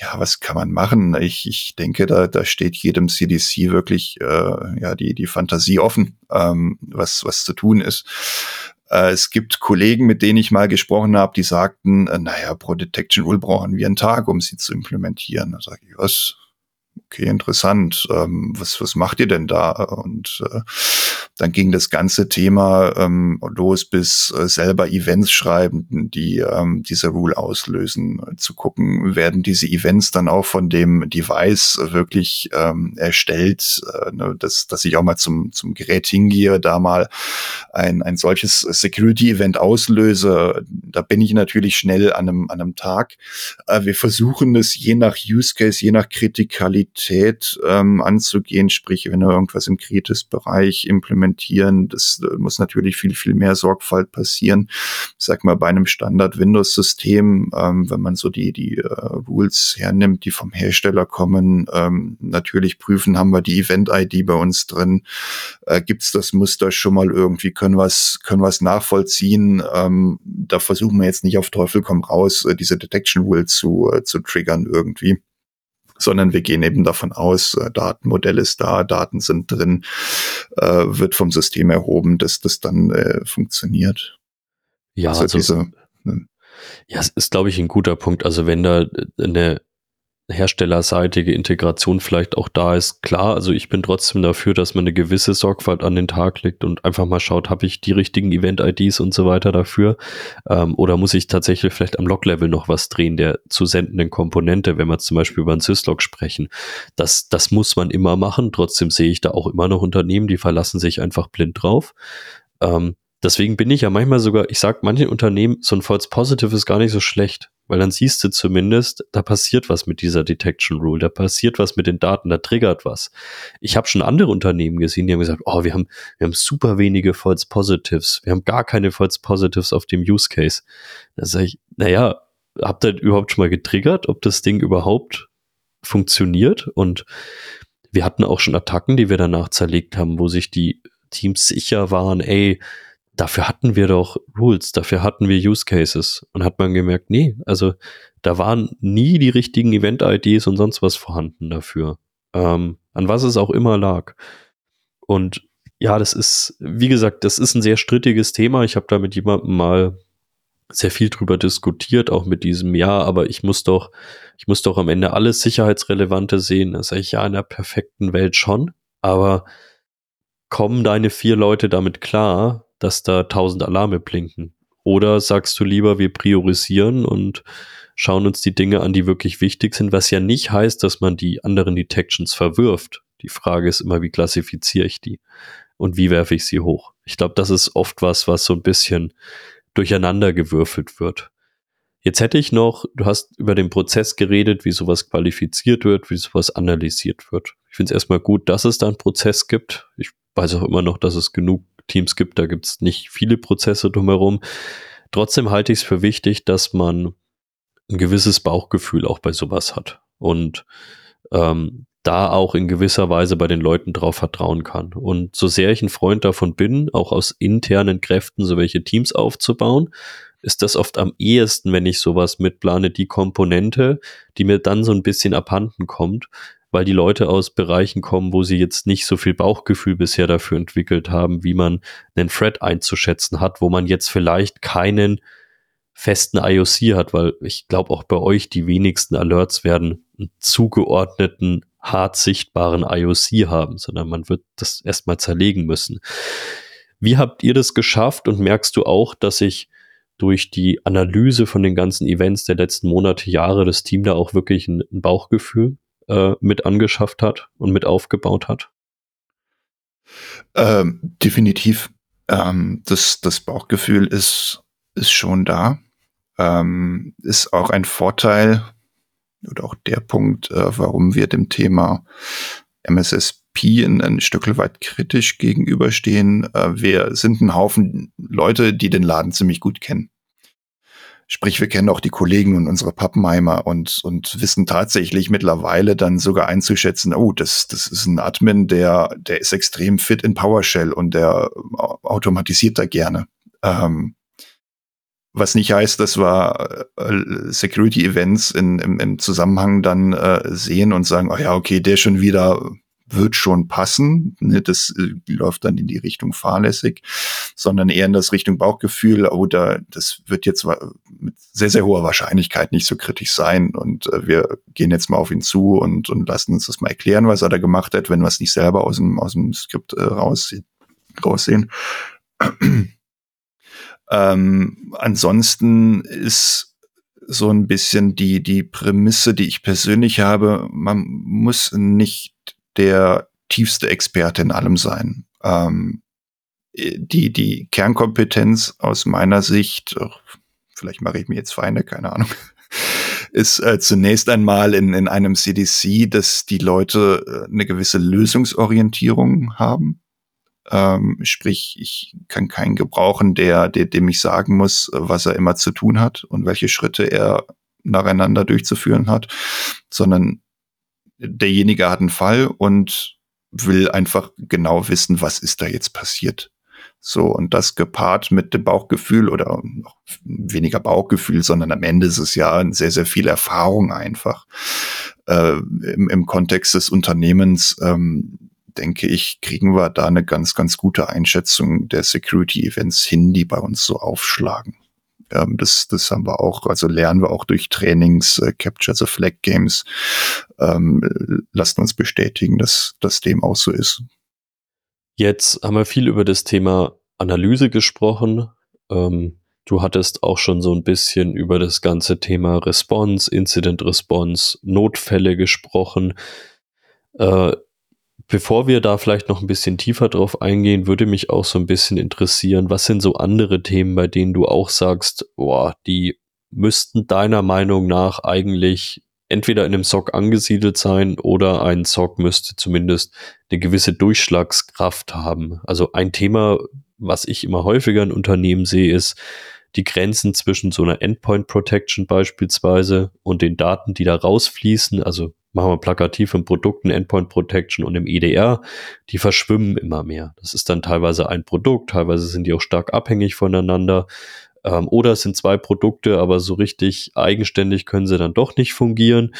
Speaker 2: ja, was kann man machen? Ich, ich denke, da, da steht jedem CDC wirklich äh, ja die, die Fantasie offen, ähm, was, was zu tun ist. Äh, es gibt Kollegen, mit denen ich mal gesprochen habe, die sagten, äh, naja, Pro Detection Rule brauchen wir einen Tag, um sie zu implementieren. Da sage ich, was? Okay, interessant. Ähm, was, was macht ihr denn da? Und äh, dann ging das ganze Thema ähm, los bis äh, selber Events schreiben, die ähm, diese Rule auslösen, äh, zu gucken, werden diese Events dann auch von dem Device wirklich ähm, erstellt, äh, ne, dass, dass ich auch mal zum, zum Gerät hingehe, da mal ein, ein solches Security-Event auslöse. Da bin ich natürlich schnell an einem, an einem Tag. Äh, wir versuchen es je nach Use Case, je nach Kritikalität ähm, anzugehen, sprich, wenn wir irgendwas im Kritis-Bereich implementieren. Das muss natürlich viel, viel mehr Sorgfalt passieren. Ich sag mal, bei einem Standard-Windows-System, ähm, wenn man so die, die äh, Rules hernimmt, die vom Hersteller kommen, ähm, natürlich prüfen, haben wir die Event-ID bei uns drin. Äh, Gibt das Muster schon mal irgendwie? Können wir es können wir's nachvollziehen? Ähm, da versuchen wir jetzt nicht auf Teufel komm raus, äh, diese Detection Rule zu, äh, zu triggern irgendwie sondern wir gehen eben davon aus, äh, Datenmodell ist da, Daten sind drin, äh, wird vom System erhoben, dass das dann äh, funktioniert.
Speaker 1: Ja, also, also diese, ne. ja, es ist, glaube ich, ein guter Punkt. Also wenn da eine herstellerseitige Integration vielleicht auch da ist. Klar, also ich bin trotzdem dafür, dass man eine gewisse Sorgfalt an den Tag legt und einfach mal schaut, habe ich die richtigen Event-IDs und so weiter dafür? Ähm, oder muss ich tatsächlich vielleicht am Log-Level noch was drehen, der zu sendenden Komponente, wenn wir zum Beispiel über ein Syslog sprechen? Das, das muss man immer machen. Trotzdem sehe ich da auch immer noch Unternehmen, die verlassen sich einfach blind drauf. Ähm, deswegen bin ich ja manchmal sogar, ich sag manchen Unternehmen, so ein False Positive ist gar nicht so schlecht, weil dann siehst du zumindest, da passiert was mit dieser Detection Rule, da passiert was mit den Daten, da triggert was. Ich habe schon andere Unternehmen gesehen, die haben gesagt, oh, wir haben, wir haben super wenige False Positives, wir haben gar keine False Positives auf dem Use Case. Da sage ich, naja, habt ihr überhaupt schon mal getriggert, ob das Ding überhaupt funktioniert? Und wir hatten auch schon Attacken, die wir danach zerlegt haben, wo sich die Teams sicher waren, ey, dafür hatten wir doch Rules, dafür hatten wir Use Cases. Und hat man gemerkt, nee, also da waren nie die richtigen Event-IDs und sonst was vorhanden dafür. Ähm, an was es auch immer lag. Und ja, das ist, wie gesagt, das ist ein sehr strittiges Thema. Ich habe da mit jemandem mal sehr viel drüber diskutiert, auch mit diesem Ja, aber ich muss doch, ich muss doch am Ende alles Sicherheitsrelevante sehen. Das sage ich ja in der perfekten Welt schon, aber kommen deine vier Leute damit klar, dass da tausend Alarme blinken? Oder sagst du lieber, wir priorisieren und schauen uns die Dinge an, die wirklich wichtig sind, was ja nicht heißt, dass man die anderen Detections verwirft. Die Frage ist immer, wie klassifiziere ich die und wie werfe ich sie hoch? Ich glaube, das ist oft was, was so ein bisschen durcheinander gewürfelt wird. Jetzt hätte ich noch, du hast über den Prozess geredet, wie sowas qualifiziert wird, wie sowas analysiert wird. Ich finde es erstmal gut, dass es da einen Prozess gibt. Ich weiß auch immer noch, dass es genug Teams gibt, da gibt es nicht viele Prozesse drumherum. Trotzdem halte ich es für wichtig, dass man ein gewisses Bauchgefühl auch bei sowas hat und ähm, da auch in gewisser Weise bei den Leuten drauf vertrauen kann. Und so sehr ich ein Freund davon bin, auch aus internen Kräften so welche Teams aufzubauen, ist das oft am ehesten, wenn ich sowas mitplane, die Komponente, die mir dann so ein bisschen abhanden kommt, weil die Leute aus Bereichen kommen, wo sie jetzt nicht so viel Bauchgefühl bisher dafür entwickelt haben, wie man einen Thread einzuschätzen hat, wo man jetzt vielleicht keinen festen IOC hat, weil ich glaube auch bei euch die wenigsten Alerts werden einen zugeordneten, hart sichtbaren IOC haben, sondern man wird das erstmal zerlegen müssen. Wie habt ihr das geschafft und merkst du auch, dass sich durch die Analyse von den ganzen Events der letzten Monate, Jahre das Team da auch wirklich ein Bauchgefühl äh, mit angeschafft hat und mit aufgebaut hat?
Speaker 2: Ähm, definitiv. Ähm, das, das Bauchgefühl ist, ist schon da. Ähm, ist auch ein Vorteil oder auch der Punkt, äh, warum wir dem Thema MSSP ein, ein Stück weit kritisch gegenüberstehen. Äh, wir sind ein Haufen Leute, die den Laden ziemlich gut kennen. Sprich, wir kennen auch die Kollegen und unsere Pappenheimer und, und wissen tatsächlich mittlerweile dann sogar einzuschätzen, oh, das, das ist ein Admin, der, der ist extrem fit in PowerShell und der automatisiert da gerne. Ähm, was nicht heißt, dass wir äh, Security-Events im, im Zusammenhang dann äh, sehen und sagen, oh ja, okay, der schon wieder wird schon passen. Ne, das äh, läuft dann in die Richtung fahrlässig, sondern eher in das Richtung Bauchgefühl. Oder das wird jetzt mit sehr, sehr hoher Wahrscheinlichkeit nicht so kritisch sein. Und äh, wir gehen jetzt mal auf ihn zu und, und lassen uns das mal erklären, was er da gemacht hat, wenn wir es nicht selber aus dem, aus dem Skript äh, raus, raussehen. ähm, ansonsten ist so ein bisschen die, die Prämisse, die ich persönlich habe, man muss nicht der tiefste Experte in allem sein. Ähm, die, die Kernkompetenz aus meiner Sicht, vielleicht mache ich mir jetzt Feinde, keine Ahnung, ist äh, zunächst einmal in, in einem CDC, dass die Leute äh, eine gewisse Lösungsorientierung haben. Ähm, sprich, ich kann keinen gebrauchen, der, der, dem ich sagen muss, was er immer zu tun hat und welche Schritte er nacheinander durchzuführen hat, sondern derjenige hat einen Fall und will einfach genau wissen, was ist da jetzt passiert. So, und das gepaart mit dem Bauchgefühl oder noch weniger Bauchgefühl, sondern am Ende ist es ja sehr, sehr viel Erfahrung einfach äh, im, im Kontext des Unternehmens. Ähm, denke ich, kriegen wir da eine ganz, ganz gute Einschätzung der Security-Events hin, die bei uns so aufschlagen. Ähm, das, das haben wir auch, also lernen wir auch durch Trainings, äh, Capture the Flag Games. Ähm, lassen uns bestätigen, dass das dem auch so ist.
Speaker 1: Jetzt haben wir viel über das Thema Analyse gesprochen. Ähm, du hattest auch schon so ein bisschen über das ganze Thema Response, Incident Response, Notfälle gesprochen. Äh, Bevor wir da vielleicht noch ein bisschen tiefer drauf eingehen, würde mich auch so ein bisschen interessieren, was sind so andere Themen, bei denen du auch sagst, boah, die müssten deiner Meinung nach eigentlich entweder in einem SOC angesiedelt sein oder ein SOC müsste zumindest eine gewisse Durchschlagskraft haben. Also ein Thema, was ich immer häufiger in Unternehmen sehe, ist die Grenzen zwischen so einer Endpoint Protection beispielsweise und den Daten, die da rausfließen, also machen wir plakativ im Produkten Endpoint Protection und im EDR, die verschwimmen immer mehr. Das ist dann teilweise ein Produkt, teilweise sind die auch stark abhängig voneinander. Ähm, oder es sind zwei Produkte, aber so richtig eigenständig können sie dann doch nicht fungieren.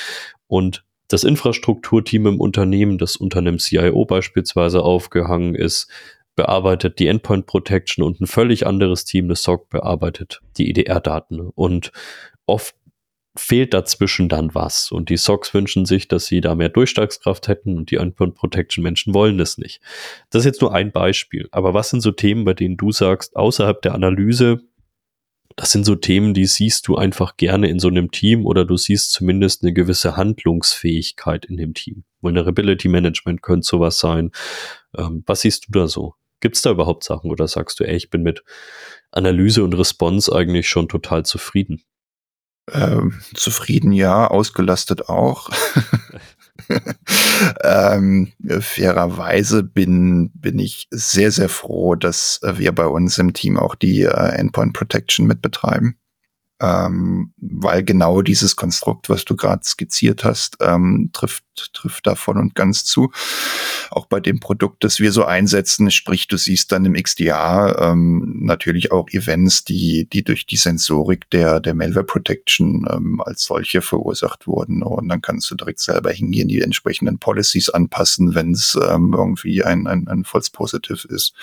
Speaker 1: Und das Infrastrukturteam im Unternehmen, das unter einem CIO beispielsweise aufgehangen ist, bearbeitet die Endpoint Protection und ein völlig anderes Team, das SOC, bearbeitet die EDR-Daten. Und oft fehlt dazwischen dann was. Und die Socks wünschen sich, dass sie da mehr Durchschlagskraft hätten und die Endpoint Protection Menschen wollen es nicht. Das ist jetzt nur ein Beispiel. Aber was sind so Themen, bei denen du sagst, außerhalb der Analyse, das sind so Themen, die siehst du einfach gerne in so einem Team oder du siehst zumindest eine gewisse Handlungsfähigkeit in dem Team. Vulnerability Management könnte sowas sein. Ähm, was siehst du da so? Gibt es da überhaupt Sachen oder sagst du, ey, ich bin mit Analyse und Response eigentlich schon total zufrieden?
Speaker 2: Ähm, zufrieden ja, ausgelastet auch. ähm, fairerweise bin, bin ich sehr, sehr froh, dass wir bei uns im Team auch die äh, Endpoint Protection mitbetreiben ähm, weil genau dieses Konstrukt, was du gerade skizziert hast, ähm, trifft, trifft da voll und ganz zu. Auch bei dem Produkt, das wir so einsetzen, sprich, du siehst dann im XDR ähm, natürlich auch Events, die, die durch die Sensorik der, der Malware Protection ähm, als solche verursacht wurden. Und dann kannst du direkt selber hingehen, die entsprechenden Policies anpassen, wenn es ähm, irgendwie ein, ein, ein False Positive ist.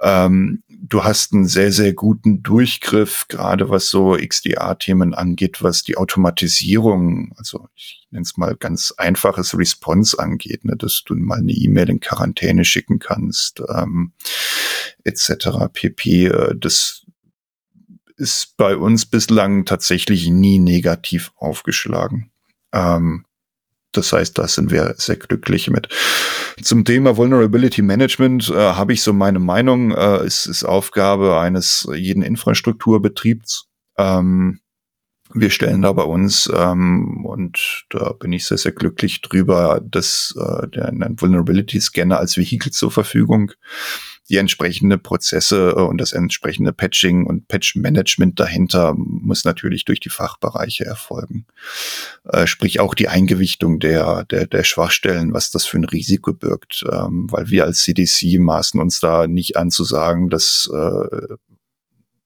Speaker 2: Ähm, du hast einen sehr, sehr guten Durchgriff, gerade was so XDR-Themen angeht, was die Automatisierung, also ich nenne es mal ganz einfaches Response angeht, ne, dass du mal eine E-Mail in Quarantäne schicken kannst, ähm, etc. pp. Äh, das ist bei uns bislang tatsächlich nie negativ aufgeschlagen. Ähm, das heißt, da sind wir sehr glücklich mit. Zum Thema Vulnerability Management äh, habe ich so meine Meinung. Äh, es ist Aufgabe eines jeden Infrastrukturbetriebs. Ähm, wir stellen da bei uns, ähm, und da bin ich sehr, sehr glücklich drüber, dass äh, der Vulnerability Scanner als Vehikel zur Verfügung die entsprechende Prozesse äh, und das entsprechende Patching und Patch-Management dahinter muss natürlich durch die Fachbereiche erfolgen. Äh, sprich auch die Eingewichtung der, der, der Schwachstellen, was das für ein Risiko birgt, ähm, weil wir als CDC maßen uns da nicht an zu sagen, dass äh,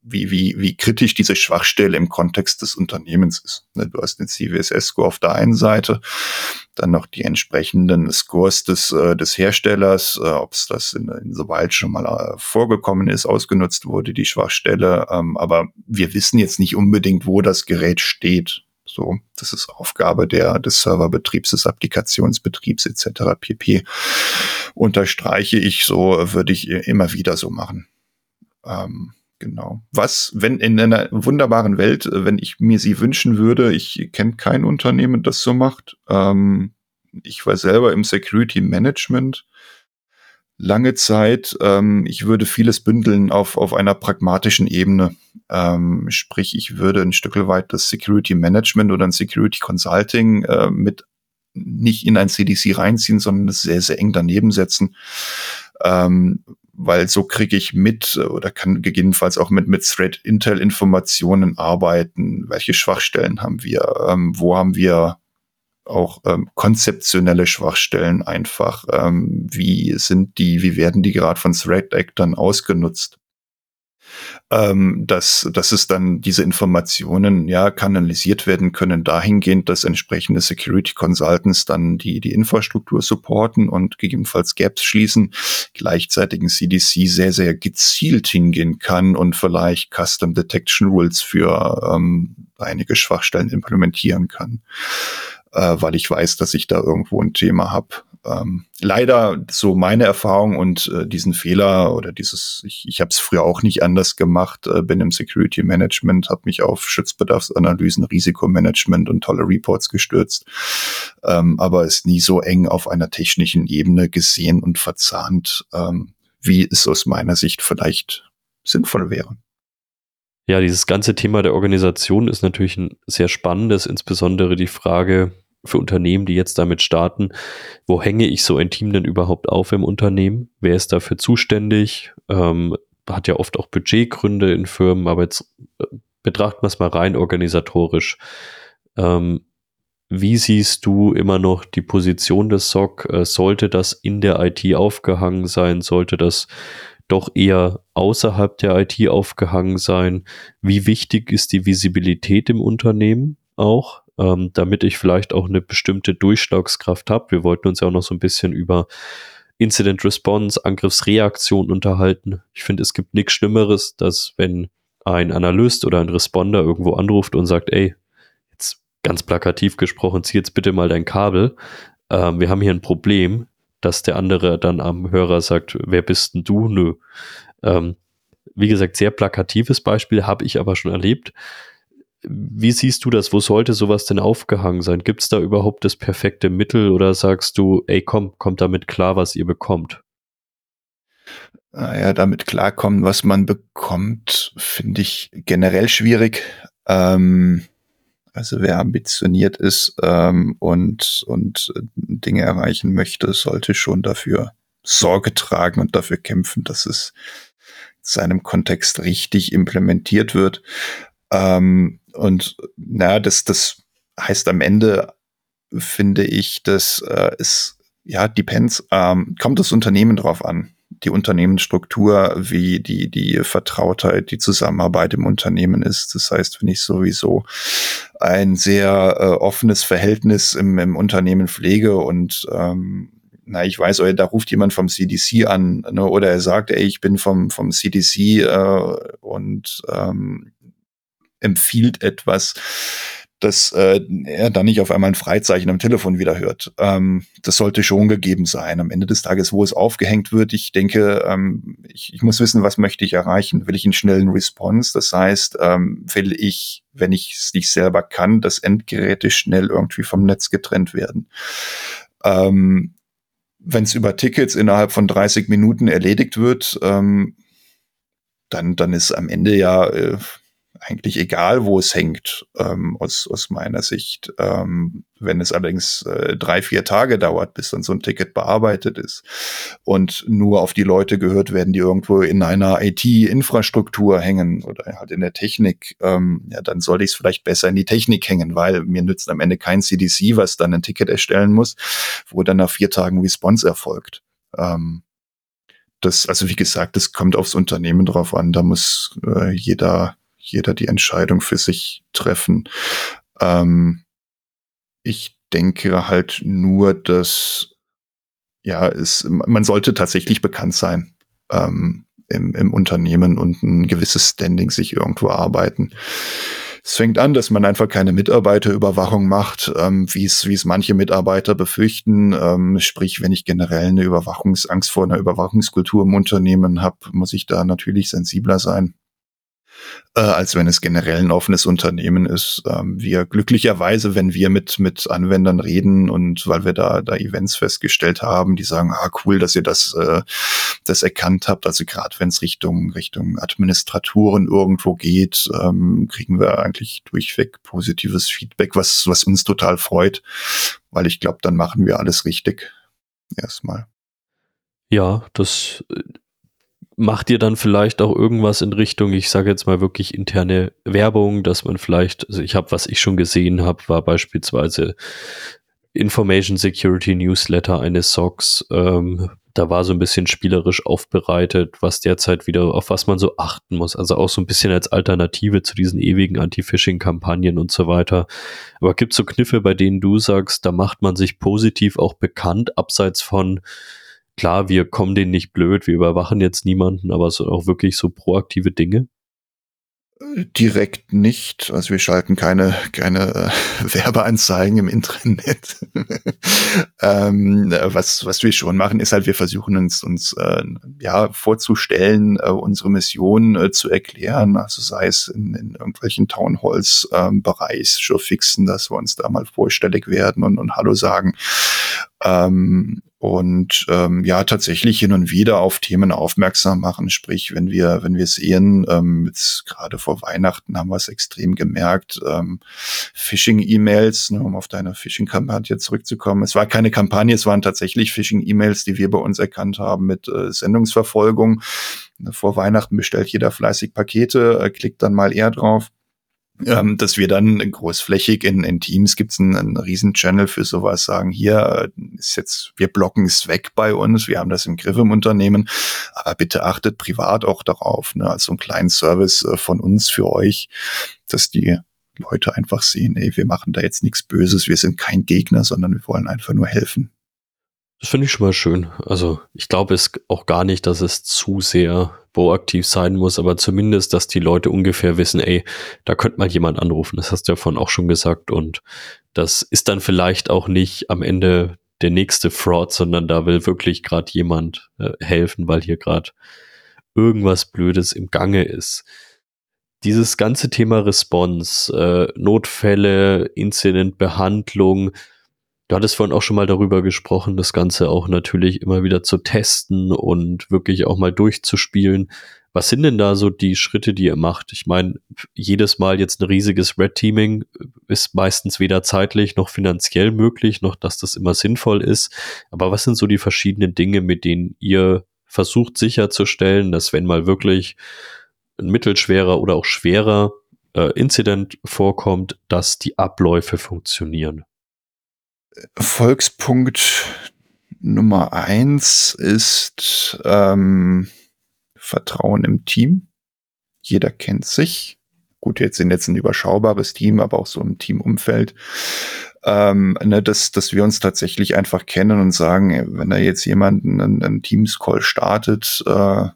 Speaker 2: wie, wie, wie kritisch diese Schwachstelle im Kontext des Unternehmens ist. Ne, du hast den CWSS-Score auf der einen Seite, dann noch die entsprechenden Scores des, äh, des Herstellers, äh, ob es das in, insoweit schon mal äh, vorgekommen ist, ausgenutzt wurde, die Schwachstelle. Ähm, aber wir wissen jetzt nicht unbedingt, wo das Gerät steht. So, das ist Aufgabe der, des Serverbetriebs, des Applikationsbetriebs etc. pp. Unterstreiche ich so, würde ich immer wieder so machen. Ähm, Genau. Was, wenn in einer wunderbaren Welt, äh, wenn ich mir sie wünschen würde, ich kenne kein Unternehmen, das so macht. Ähm, ich war selber im Security Management lange Zeit. Ähm, ich würde vieles bündeln auf, auf einer pragmatischen Ebene. Ähm, sprich, ich würde ein Stück weit das Security Management oder ein Security Consulting äh, mit nicht in ein CDC reinziehen, sondern es sehr, sehr eng daneben setzen. Ähm, weil so kriege ich mit äh, oder kann gegebenenfalls auch mit, mit Threat Intel Informationen arbeiten. Welche Schwachstellen haben wir? Ähm, wo haben wir auch ähm, konzeptionelle Schwachstellen einfach? Ähm, wie sind die, wie werden die gerade von Threat Actern ausgenutzt? Ähm, dass, dass es dann diese Informationen ja kanalisiert werden können dahingehend, dass entsprechende Security Consultants dann die, die Infrastruktur supporten und gegebenenfalls Gaps schließen, gleichzeitig ein CDC sehr, sehr gezielt hingehen kann und vielleicht Custom Detection Rules für ähm, einige Schwachstellen implementieren kann, äh, weil ich weiß, dass ich da irgendwo ein Thema habe. Ähm, leider so meine Erfahrung und äh, diesen Fehler oder dieses, ich, ich habe es früher auch nicht anders gemacht, äh, bin im Security Management, habe mich auf Schutzbedarfsanalysen, Risikomanagement und tolle Reports gestürzt, ähm, aber ist nie so eng auf einer technischen Ebene gesehen und verzahnt, ähm, wie es aus meiner Sicht vielleicht sinnvoll wäre.
Speaker 1: Ja, dieses ganze Thema der Organisation ist natürlich ein sehr spannendes, insbesondere die Frage für Unternehmen, die jetzt damit starten, wo hänge ich so ein Team denn überhaupt auf im Unternehmen? Wer ist dafür zuständig? Ähm, hat ja oft auch Budgetgründe in Firmen, aber jetzt äh, betrachten wir es mal rein organisatorisch. Ähm, wie siehst du immer noch die Position des SOC? Äh, sollte das in der IT aufgehangen sein? Sollte das doch eher außerhalb der IT aufgehangen sein? Wie wichtig ist die Visibilität im Unternehmen auch, ähm, damit ich vielleicht auch eine bestimmte Durchschlagskraft habe? Wir wollten uns ja auch noch so ein bisschen über Incident Response, Angriffsreaktion unterhalten. Ich finde, es gibt nichts Schlimmeres, dass wenn ein Analyst oder ein Responder irgendwo anruft und sagt, ey, jetzt ganz plakativ gesprochen, zieh jetzt bitte mal dein Kabel. Ähm, wir haben hier ein Problem dass der andere dann am Hörer sagt, wer bist denn du? Nö. Ähm, wie gesagt, sehr plakatives Beispiel, habe ich aber schon erlebt. Wie siehst du das? Wo sollte sowas denn aufgehangen sein? Gibt es da überhaupt das perfekte Mittel oder sagst du, ey, komm, kommt damit klar, was ihr bekommt?
Speaker 2: Naja, damit klarkommen, was man bekommt, finde ich generell schwierig. Ähm, also wer ambitioniert ist ähm, und, und Dinge erreichen möchte, sollte schon dafür Sorge tragen und dafür kämpfen, dass es in seinem Kontext richtig implementiert wird. Ähm, und na, das, das heißt am Ende, finde ich, dass äh, es ja depends, ähm, kommt das Unternehmen drauf an die Unternehmensstruktur, wie die, die Vertrautheit, die Zusammenarbeit im Unternehmen ist. Das heißt, wenn ich sowieso ein sehr äh, offenes Verhältnis im, im Unternehmen pflege und ähm, na, ich weiß, da ruft jemand vom CDC an, ne, oder er sagt, ey, ich bin vom, vom CDC äh, und ähm, empfiehlt etwas, dass äh, er dann nicht auf einmal ein Freizeichen am Telefon wieder hört. Ähm, das sollte schon gegeben sein. Am Ende des Tages, wo es aufgehängt wird, ich denke, ähm, ich, ich muss wissen, was möchte ich erreichen? Will ich einen schnellen Response? Das heißt, ähm, will ich, wenn ich es nicht selber kann, dass Endgeräte schnell irgendwie vom Netz getrennt werden? Ähm, wenn es über Tickets innerhalb von 30 Minuten erledigt wird, ähm, dann, dann ist am Ende ja äh, eigentlich egal, wo es hängt, ähm, aus, aus meiner Sicht. Ähm, wenn es allerdings äh, drei, vier Tage dauert, bis dann so ein Ticket bearbeitet ist und nur auf die Leute gehört werden, die irgendwo in einer IT-Infrastruktur hängen oder halt in der Technik, ähm, ja, dann sollte ich es vielleicht besser in die Technik hängen, weil mir nützt am Ende kein CDC, was dann ein Ticket erstellen muss, wo dann nach vier Tagen Response erfolgt. Ähm, das, also wie gesagt, das kommt aufs Unternehmen drauf an. Da muss äh, jeder jeder die Entscheidung für sich treffen. Ähm, ich denke halt nur, dass ja, es, man sollte tatsächlich bekannt sein ähm, im, im Unternehmen und ein gewisses Standing sich irgendwo arbeiten. Es fängt an, dass man einfach keine Mitarbeiterüberwachung macht, ähm, wie es wie es manche Mitarbeiter befürchten. Ähm, sprich, wenn ich generell eine Überwachungsangst vor einer Überwachungskultur im Unternehmen habe, muss ich da natürlich sensibler sein äh, als wenn es generell ein offenes Unternehmen ist. Ähm, wir glücklicherweise, wenn wir mit, mit Anwendern reden und weil wir da, da Events festgestellt haben, die sagen, ah, cool, dass ihr das, äh, das erkannt habt. Also gerade wenn es Richtung, Richtung Administratoren irgendwo geht, ähm, kriegen wir eigentlich durchweg positives Feedback, was, was uns total freut, weil ich glaube, dann machen wir alles richtig. Erstmal.
Speaker 1: Ja, das macht ihr dann vielleicht auch irgendwas in Richtung, ich sage jetzt mal wirklich interne Werbung, dass man vielleicht, also ich habe, was ich schon gesehen habe, war beispielsweise Information Security Newsletter eines SOCs. Ähm, da war so ein bisschen spielerisch aufbereitet, was derzeit wieder, auf was man so achten muss. Also auch so ein bisschen als Alternative zu diesen ewigen Anti-Phishing-Kampagnen und so weiter. Aber gibt es so Kniffe, bei denen du sagst, da macht man sich positiv auch bekannt, abseits von klar, wir kommen denen nicht blöd, wir überwachen jetzt niemanden, aber es sind auch wirklich so proaktive Dinge.
Speaker 2: Direkt nicht. Also wir schalten keine, keine äh, Werbeanzeigen im Internet. ähm, was, was wir schon machen, ist halt, wir versuchen uns, uns äh, ja, vorzustellen, äh, unsere Mission äh, zu erklären. Also sei es in, in irgendwelchen Townhalls-Bereich ähm, schon fixen, dass wir uns da mal vorstellig werden und, und Hallo sagen. Ähm, und ähm, ja tatsächlich hin und wieder auf Themen aufmerksam machen. Sprich, wenn wir wenn wir sehen, ähm, jetzt gerade vor Weihnachten haben wir es extrem gemerkt, ähm, Phishing-E-Mails, ne, um auf deine Phishing-Kampagne zurückzukommen. Es war keine Kampagne, es waren tatsächlich Phishing-E-Mails, die wir bei uns erkannt haben mit äh, Sendungsverfolgung. Vor Weihnachten bestellt jeder fleißig Pakete, äh, klickt dann mal eher drauf ähm, dass wir dann großflächig in, in Teams gibt's einen, einen riesen Channel für sowas, sagen, hier äh, ist jetzt, wir blocken es weg bei uns, wir haben das im Griff im Unternehmen, aber bitte achtet privat auch darauf, ne, als so einen kleinen Service äh, von uns für euch, dass die Leute einfach sehen, ey, wir machen da jetzt nichts Böses, wir sind kein Gegner, sondern wir wollen einfach nur helfen.
Speaker 1: Das finde ich schon mal schön. Also ich glaube es auch gar nicht, dass es zu sehr proaktiv sein muss, aber zumindest, dass die Leute ungefähr wissen, ey, da könnte mal jemand anrufen. Das hast du ja vorhin auch schon gesagt. Und das ist dann vielleicht auch nicht am Ende der nächste Fraud, sondern da will wirklich gerade jemand äh, helfen, weil hier gerade irgendwas Blödes im Gange ist. Dieses ganze Thema Response, äh, Notfälle, Incidentbehandlung, Du hattest vorhin auch schon mal darüber gesprochen, das Ganze auch natürlich immer wieder zu testen und wirklich auch mal durchzuspielen. Was sind denn da so die Schritte, die ihr macht? Ich meine, jedes Mal jetzt ein riesiges Red Teaming ist meistens weder zeitlich noch finanziell möglich, noch dass das immer sinnvoll ist. Aber was sind so die verschiedenen Dinge, mit denen ihr versucht sicherzustellen, dass wenn mal wirklich ein mittelschwerer oder auch schwerer äh, Incident vorkommt, dass die Abläufe funktionieren?
Speaker 2: Volkspunkt Nummer eins ist ähm, Vertrauen im Team. Jeder kennt sich. Gut, jetzt sind jetzt ein überschaubares Team, aber auch so im Teamumfeld. Ähm, ne, dass, dass wir uns tatsächlich einfach kennen und sagen, wenn da jetzt jemanden einen, einen Teams-Call startet, äh,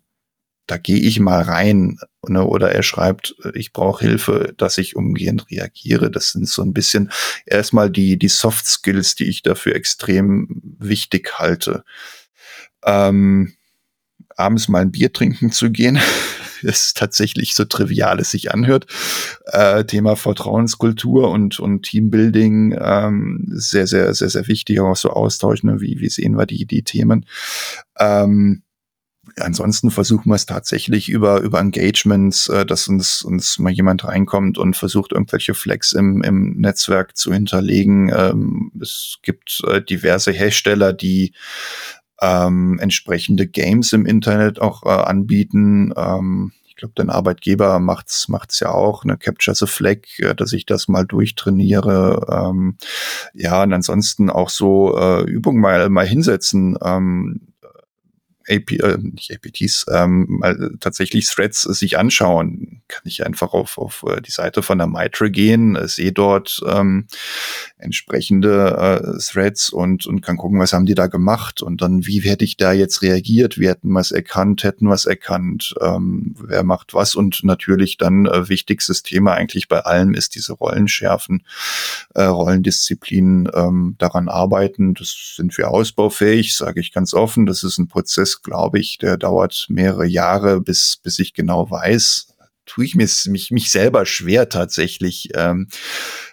Speaker 2: da gehe ich mal rein. Ne? Oder er schreibt, ich brauche Hilfe, dass ich umgehend reagiere. Das sind so ein bisschen erstmal die, die Soft Skills, die ich dafür extrem wichtig halte. Ähm, abends mal ein Bier trinken zu gehen, ist tatsächlich so trivial es sich anhört. Äh, Thema Vertrauenskultur und, und Teambuilding, ähm, sehr, sehr, sehr, sehr wichtig, auch so Austausch, ne? wie, wie sehen wir die, die Themen. Ähm, ansonsten versuchen wir es tatsächlich über, über Engagements, äh, dass uns, uns mal jemand reinkommt und versucht, irgendwelche Flex im, im Netzwerk zu hinterlegen. Ähm, es gibt äh, diverse Hersteller, die ähm, entsprechende Games im Internet auch äh, anbieten. Ähm, ich glaube, dein Arbeitgeber macht's macht's ja auch, ne Capture the Flag, äh, dass ich das mal durchtrainiere. Ähm, ja, und ansonsten auch so äh, Übungen mal mal hinsetzen. Ähm, AP, äh, nicht APTs, ähm, mal tatsächlich Threads sich anschauen. Kann ich einfach auf, auf äh, die Seite von der Mitre gehen, äh, sehe dort ähm, entsprechende äh, Threads und, und kann gucken, was haben die da gemacht und dann, wie hätte ich da jetzt reagiert? Wir hätten was erkannt, hätten was erkannt, ähm, wer macht was und natürlich dann äh, wichtigstes Thema eigentlich bei allem ist diese Rollenschärfen, äh, Rollendisziplinen ähm, daran arbeiten. Das sind wir ausbaufähig, sage ich ganz offen. Das ist ein Prozess, Prozess, glaube ich, der dauert mehrere Jahre, bis, bis ich genau weiß, tue ich mir, mich, mich selber schwer tatsächlich ähm,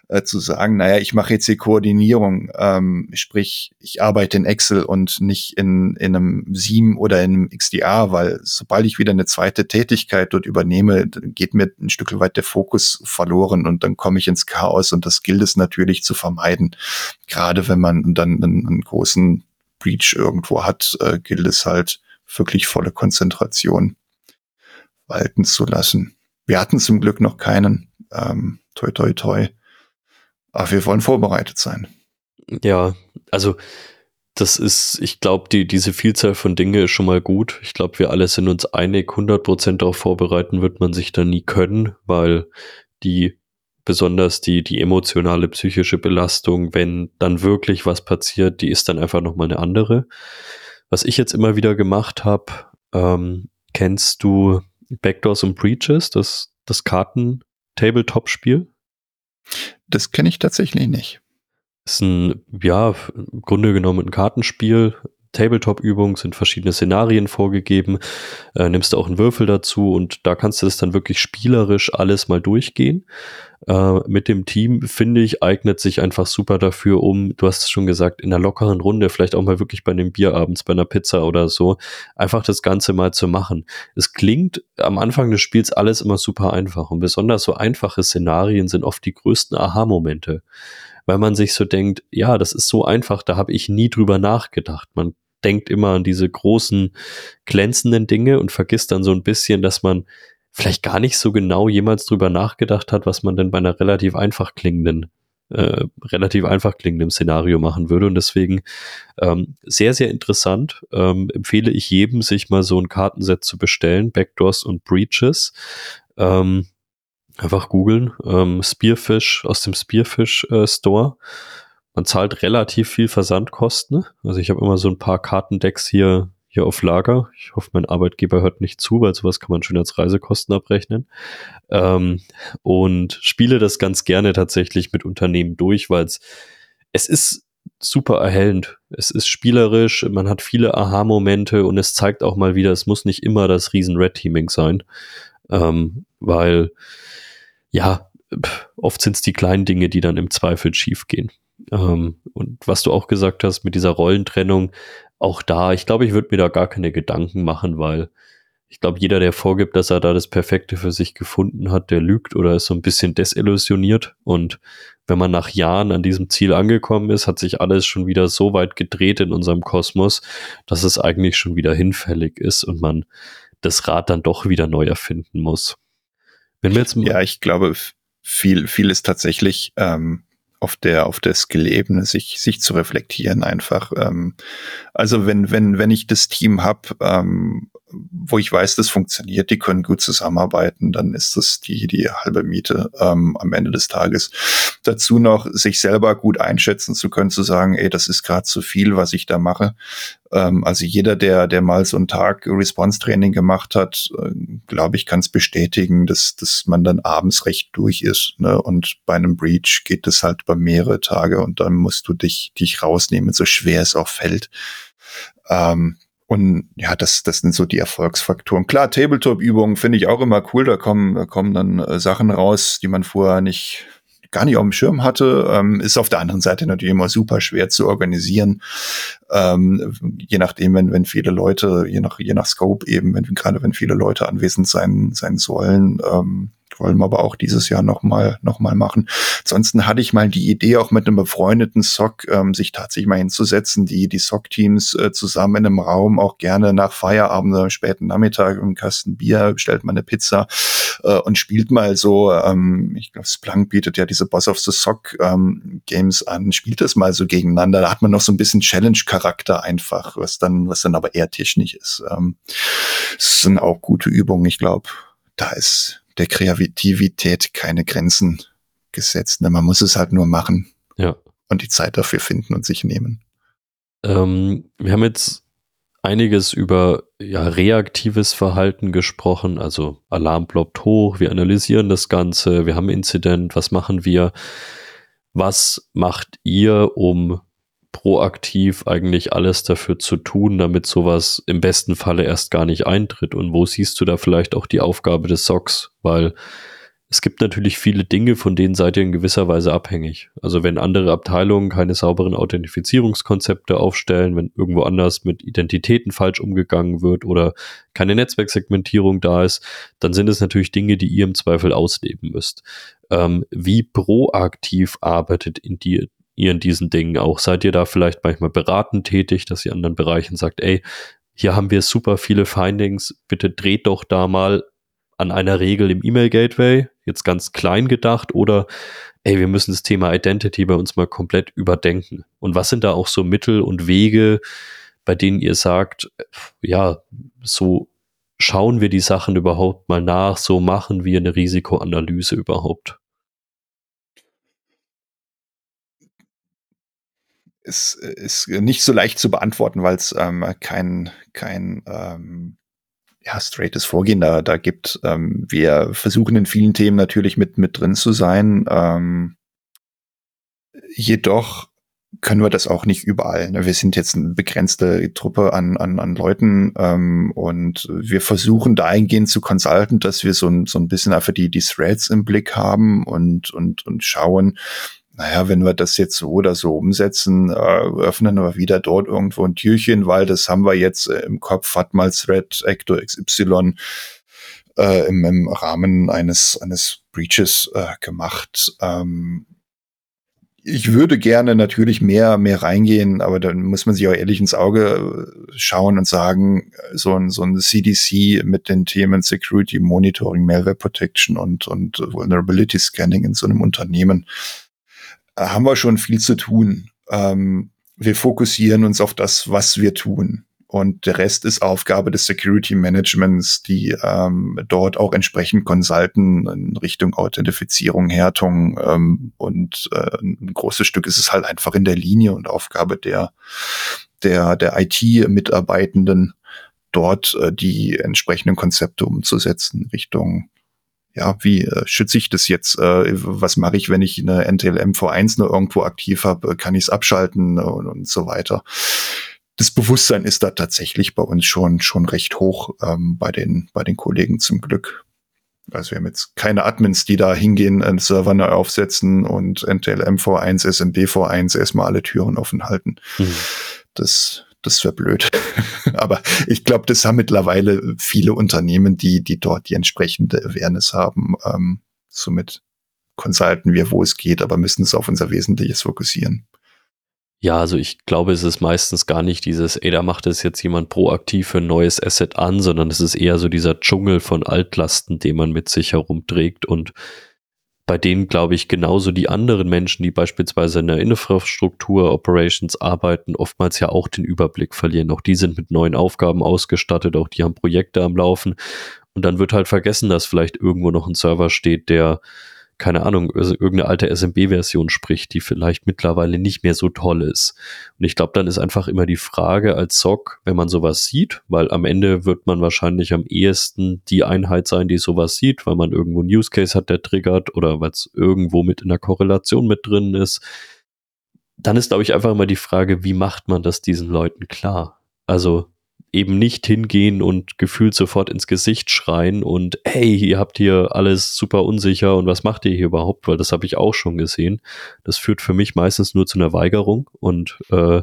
Speaker 2: äh, zu sagen, naja, ich mache jetzt die Koordinierung, ähm, sprich, ich arbeite in Excel und nicht in, in einem SIEM oder in einem XDR, weil sobald ich wieder eine zweite Tätigkeit dort übernehme, geht mir ein Stück weit der Fokus verloren und dann komme ich ins Chaos und das gilt es natürlich zu vermeiden. Gerade wenn man dann einen, einen großen Breach irgendwo hat, äh, gilt es halt wirklich volle Konzentration walten zu lassen. Wir hatten zum Glück noch keinen. Ähm, toi, toi, toi. Aber wir wollen vorbereitet sein.
Speaker 1: Ja, also das ist, ich glaube, die, diese Vielzahl von Dinge ist schon mal gut. Ich glaube, wir alle sind uns einig, 100% darauf vorbereiten wird man sich da nie können, weil die besonders die, die emotionale, psychische Belastung, wenn dann wirklich was passiert, die ist dann einfach nochmal eine andere. Was ich jetzt immer wieder gemacht habe, ähm, kennst du Backdoors und Breaches, das das Karten-Tabletop-Spiel?
Speaker 2: Das kenne ich tatsächlich nicht.
Speaker 1: Ist ein, ja, im Grunde genommen ein Kartenspiel. Tabletop-Übung sind verschiedene Szenarien vorgegeben. Äh, nimmst du auch einen Würfel dazu und da kannst du das dann wirklich spielerisch alles mal durchgehen. Äh, mit dem Team, finde ich, eignet sich einfach super dafür, um, du hast es schon gesagt, in einer lockeren Runde, vielleicht auch mal wirklich bei einem Bier abends, bei einer Pizza oder so, einfach das Ganze mal zu machen. Es klingt am Anfang des Spiels alles immer super einfach und besonders so einfache Szenarien sind oft die größten Aha-Momente weil man sich so denkt, ja, das ist so einfach, da habe ich nie drüber nachgedacht. Man denkt immer an diese großen, glänzenden Dinge und vergisst dann so ein bisschen, dass man vielleicht gar nicht so genau jemals drüber nachgedacht hat, was man denn bei einer relativ einfach klingenden äh, relativ einfach klingendem Szenario machen würde. Und deswegen ähm, sehr, sehr interessant. Ähm, empfehle ich jedem, sich mal so ein Kartenset zu bestellen, Backdoors und Breaches. Ähm, Einfach googeln. Ähm, Spearfish aus dem Spearfish äh, Store. Man zahlt relativ viel Versandkosten. Also ich habe immer so ein paar Kartendecks hier, hier auf Lager. Ich hoffe, mein Arbeitgeber hört nicht zu, weil sowas kann man schön als Reisekosten abrechnen. Ähm, und spiele das ganz gerne tatsächlich mit Unternehmen durch, weil es, ist super erhellend. Es ist spielerisch, man hat viele Aha-Momente und es zeigt auch mal wieder, es muss nicht immer das riesen Red Teaming sein. Ähm, weil ja, oft sind es die kleinen Dinge, die dann im Zweifel schiefgehen. Ähm, und was du auch gesagt hast mit dieser Rollentrennung, auch da, ich glaube, ich würde mir da gar keine Gedanken machen, weil ich glaube, jeder, der vorgibt, dass er da das Perfekte für sich gefunden hat, der lügt oder ist so ein bisschen desillusioniert. Und wenn man nach Jahren an diesem Ziel angekommen ist, hat sich alles schon wieder so weit gedreht in unserem Kosmos, dass es eigentlich schon wieder hinfällig ist und man das Rad dann doch wieder neu erfinden muss.
Speaker 2: Wenn wir jetzt ja, ich glaube, viel, viel ist tatsächlich ähm, auf der auf der Skill-Ebene sich sich zu reflektieren einfach. Ähm, also wenn wenn wenn ich das Team habe, ähm, wo ich weiß, das funktioniert, die können gut zusammenarbeiten, dann ist das die die halbe Miete ähm, am Ende des Tages. Dazu noch sich selber gut einschätzen zu können, zu sagen, ey, das ist gerade zu viel, was ich da mache. Ähm, also jeder, der, der mal so einen Tag Response-Training gemacht hat, äh, glaube ich, kann es bestätigen, dass, dass man dann abends recht durch ist. Ne? Und bei einem Breach geht es halt über mehrere Tage und dann musst du dich, dich rausnehmen, so schwer es auch fällt. Ähm, und ja, das, das sind so die Erfolgsfaktoren. Klar, Tabletop-Übungen finde ich auch immer cool. Da kommen, da kommen dann äh, Sachen raus, die man vorher nicht, gar nicht auf dem Schirm hatte. Ähm, ist auf der anderen Seite natürlich immer super schwer zu organisieren. Ähm, je nachdem, wenn, wenn viele Leute, je nach, je nach Scope eben, wenn, gerade wenn viele Leute anwesend sein, sein sollen, ähm, wollen wir aber auch dieses Jahr nochmal noch mal machen. Ansonsten hatte ich mal die Idee, auch mit einem befreundeten SOC ähm, sich tatsächlich mal hinzusetzen, die, die SOC-Teams äh, zusammen in einem Raum, auch gerne nach Feierabend oder späten Nachmittag im Kasten Bier, bestellt mal eine Pizza äh, und spielt mal so, ähm, ich glaube, Splunk bietet ja diese Boss of the Sock ähm, Games an, spielt das mal so gegeneinander. Da hat man noch so ein bisschen Challenge-Charakter einfach, was dann, was dann aber eher technisch ist. Ähm, das sind auch gute Übungen, ich glaube. Da ist der Kreativität keine Grenzen gesetzt. Ne? Man muss es halt nur machen.
Speaker 1: Ja.
Speaker 2: Und die Zeit dafür finden und sich nehmen.
Speaker 1: Ähm, wir haben jetzt einiges über ja, reaktives Verhalten gesprochen, also Alarm ploppt hoch, wir analysieren das Ganze, wir haben Incident, was machen wir? Was macht ihr, um proaktiv eigentlich alles dafür zu tun, damit sowas im besten Falle erst gar nicht eintritt? Und wo siehst du da vielleicht auch die Aufgabe des SOCs? Weil es gibt natürlich viele Dinge, von denen seid ihr in gewisser Weise abhängig. Also wenn andere Abteilungen keine sauberen Authentifizierungskonzepte aufstellen, wenn irgendwo anders mit Identitäten falsch umgegangen wird oder keine Netzwerksegmentierung da ist, dann sind es natürlich Dinge, die ihr im Zweifel ausleben müsst. Ähm, wie proaktiv arbeitet in die, ihr in diesen Dingen auch? Seid ihr da vielleicht manchmal beratend tätig, dass ihr anderen Bereichen sagt, ey, hier haben wir super viele Findings, bitte dreht doch da mal an einer Regel im E-Mail-Gateway, jetzt ganz klein gedacht, oder ey, wir müssen das Thema Identity bei uns mal komplett überdenken. Und was sind da auch so Mittel und Wege, bei denen ihr sagt, ja, so schauen wir die Sachen überhaupt mal nach, so machen wir eine Risikoanalyse überhaupt?
Speaker 2: Ist, ist nicht so leicht zu beantworten, weil es ähm, kein, kein ähm, ja, straightes Vorgehen da, da gibt. Ähm, wir versuchen in vielen Themen natürlich mit, mit drin zu sein. Ähm, jedoch können wir das auch nicht überall. Ne? Wir sind jetzt eine begrenzte Truppe an, an, an Leuten ähm, und wir versuchen dahingehend zu consulten, dass wir so ein, so ein bisschen einfach die, die Threads im Blick haben und, und, und schauen, naja, wenn wir das jetzt so oder so umsetzen, äh, öffnen wir wieder dort irgendwo ein Türchen, weil das haben wir jetzt äh, im Kopf, hat mal Thread Actor XY äh, im, im Rahmen eines, eines Breaches äh, gemacht. Ähm, ich würde gerne natürlich mehr, mehr reingehen, aber dann muss man sich auch ehrlich ins Auge äh, schauen und sagen, so ein, so ein CDC mit den Themen Security Monitoring, Malware Protection und, und Vulnerability Scanning in so einem Unternehmen, haben wir schon viel zu tun. Ähm, wir fokussieren uns auf das, was wir tun. Und der Rest ist Aufgabe des Security Managements, die ähm, dort auch entsprechend consulten in Richtung Authentifizierung, Härtung. Ähm, und äh, ein großes Stück ist es halt einfach in der Linie und Aufgabe der, der, der IT-Mitarbeitenden, dort äh, die entsprechenden Konzepte umzusetzen Richtung ja, wie äh, schütze ich das jetzt? Äh, was mache ich, wenn ich eine NTLM V1 nur irgendwo aktiv habe? Kann ich es abschalten und, und, so weiter? Das Bewusstsein ist da tatsächlich bei uns schon schon recht hoch ähm, bei den bei den Kollegen zum Glück. Also wir haben jetzt keine Admins, die da hingehen, einen Server neu aufsetzen und NTLM V1, SMB V1 erstmal alle Türen offen halten. Mhm. Das das wäre blöd. Aber ich glaube, das haben mittlerweile viele Unternehmen, die, die dort die entsprechende Awareness haben. Ähm, somit consulten wir, wo es geht, aber müssen es auf unser Wesentliches fokussieren.
Speaker 1: Ja, also ich glaube, es ist meistens gar nicht dieses, ey, da macht es jetzt jemand proaktiv für ein neues Asset an, sondern es ist eher so dieser Dschungel von Altlasten, den man mit sich herumträgt und bei denen, glaube ich, genauso die anderen Menschen, die beispielsweise in der Infrastruktur, Operations arbeiten, oftmals ja auch den Überblick verlieren. Auch die sind mit neuen Aufgaben ausgestattet, auch die haben Projekte am Laufen. Und dann wird halt vergessen, dass vielleicht irgendwo noch ein Server steht, der keine Ahnung, irgendeine alte SMB-Version spricht, die vielleicht mittlerweile nicht mehr so toll ist. Und ich glaube, dann ist einfach immer die Frage als SOC, wenn man sowas sieht, weil am Ende wird man wahrscheinlich am ehesten die Einheit sein, die sowas sieht, weil man irgendwo einen Use Case hat, der triggert oder weil es irgendwo mit in der Korrelation mit drin ist. Dann ist, glaube ich, einfach immer die Frage, wie macht man das diesen Leuten klar? Also eben nicht hingehen und gefühlt sofort ins Gesicht schreien und hey, ihr habt hier alles super unsicher und was macht ihr hier überhaupt? Weil das habe ich auch schon gesehen. Das führt für mich meistens nur zu einer Weigerung und äh,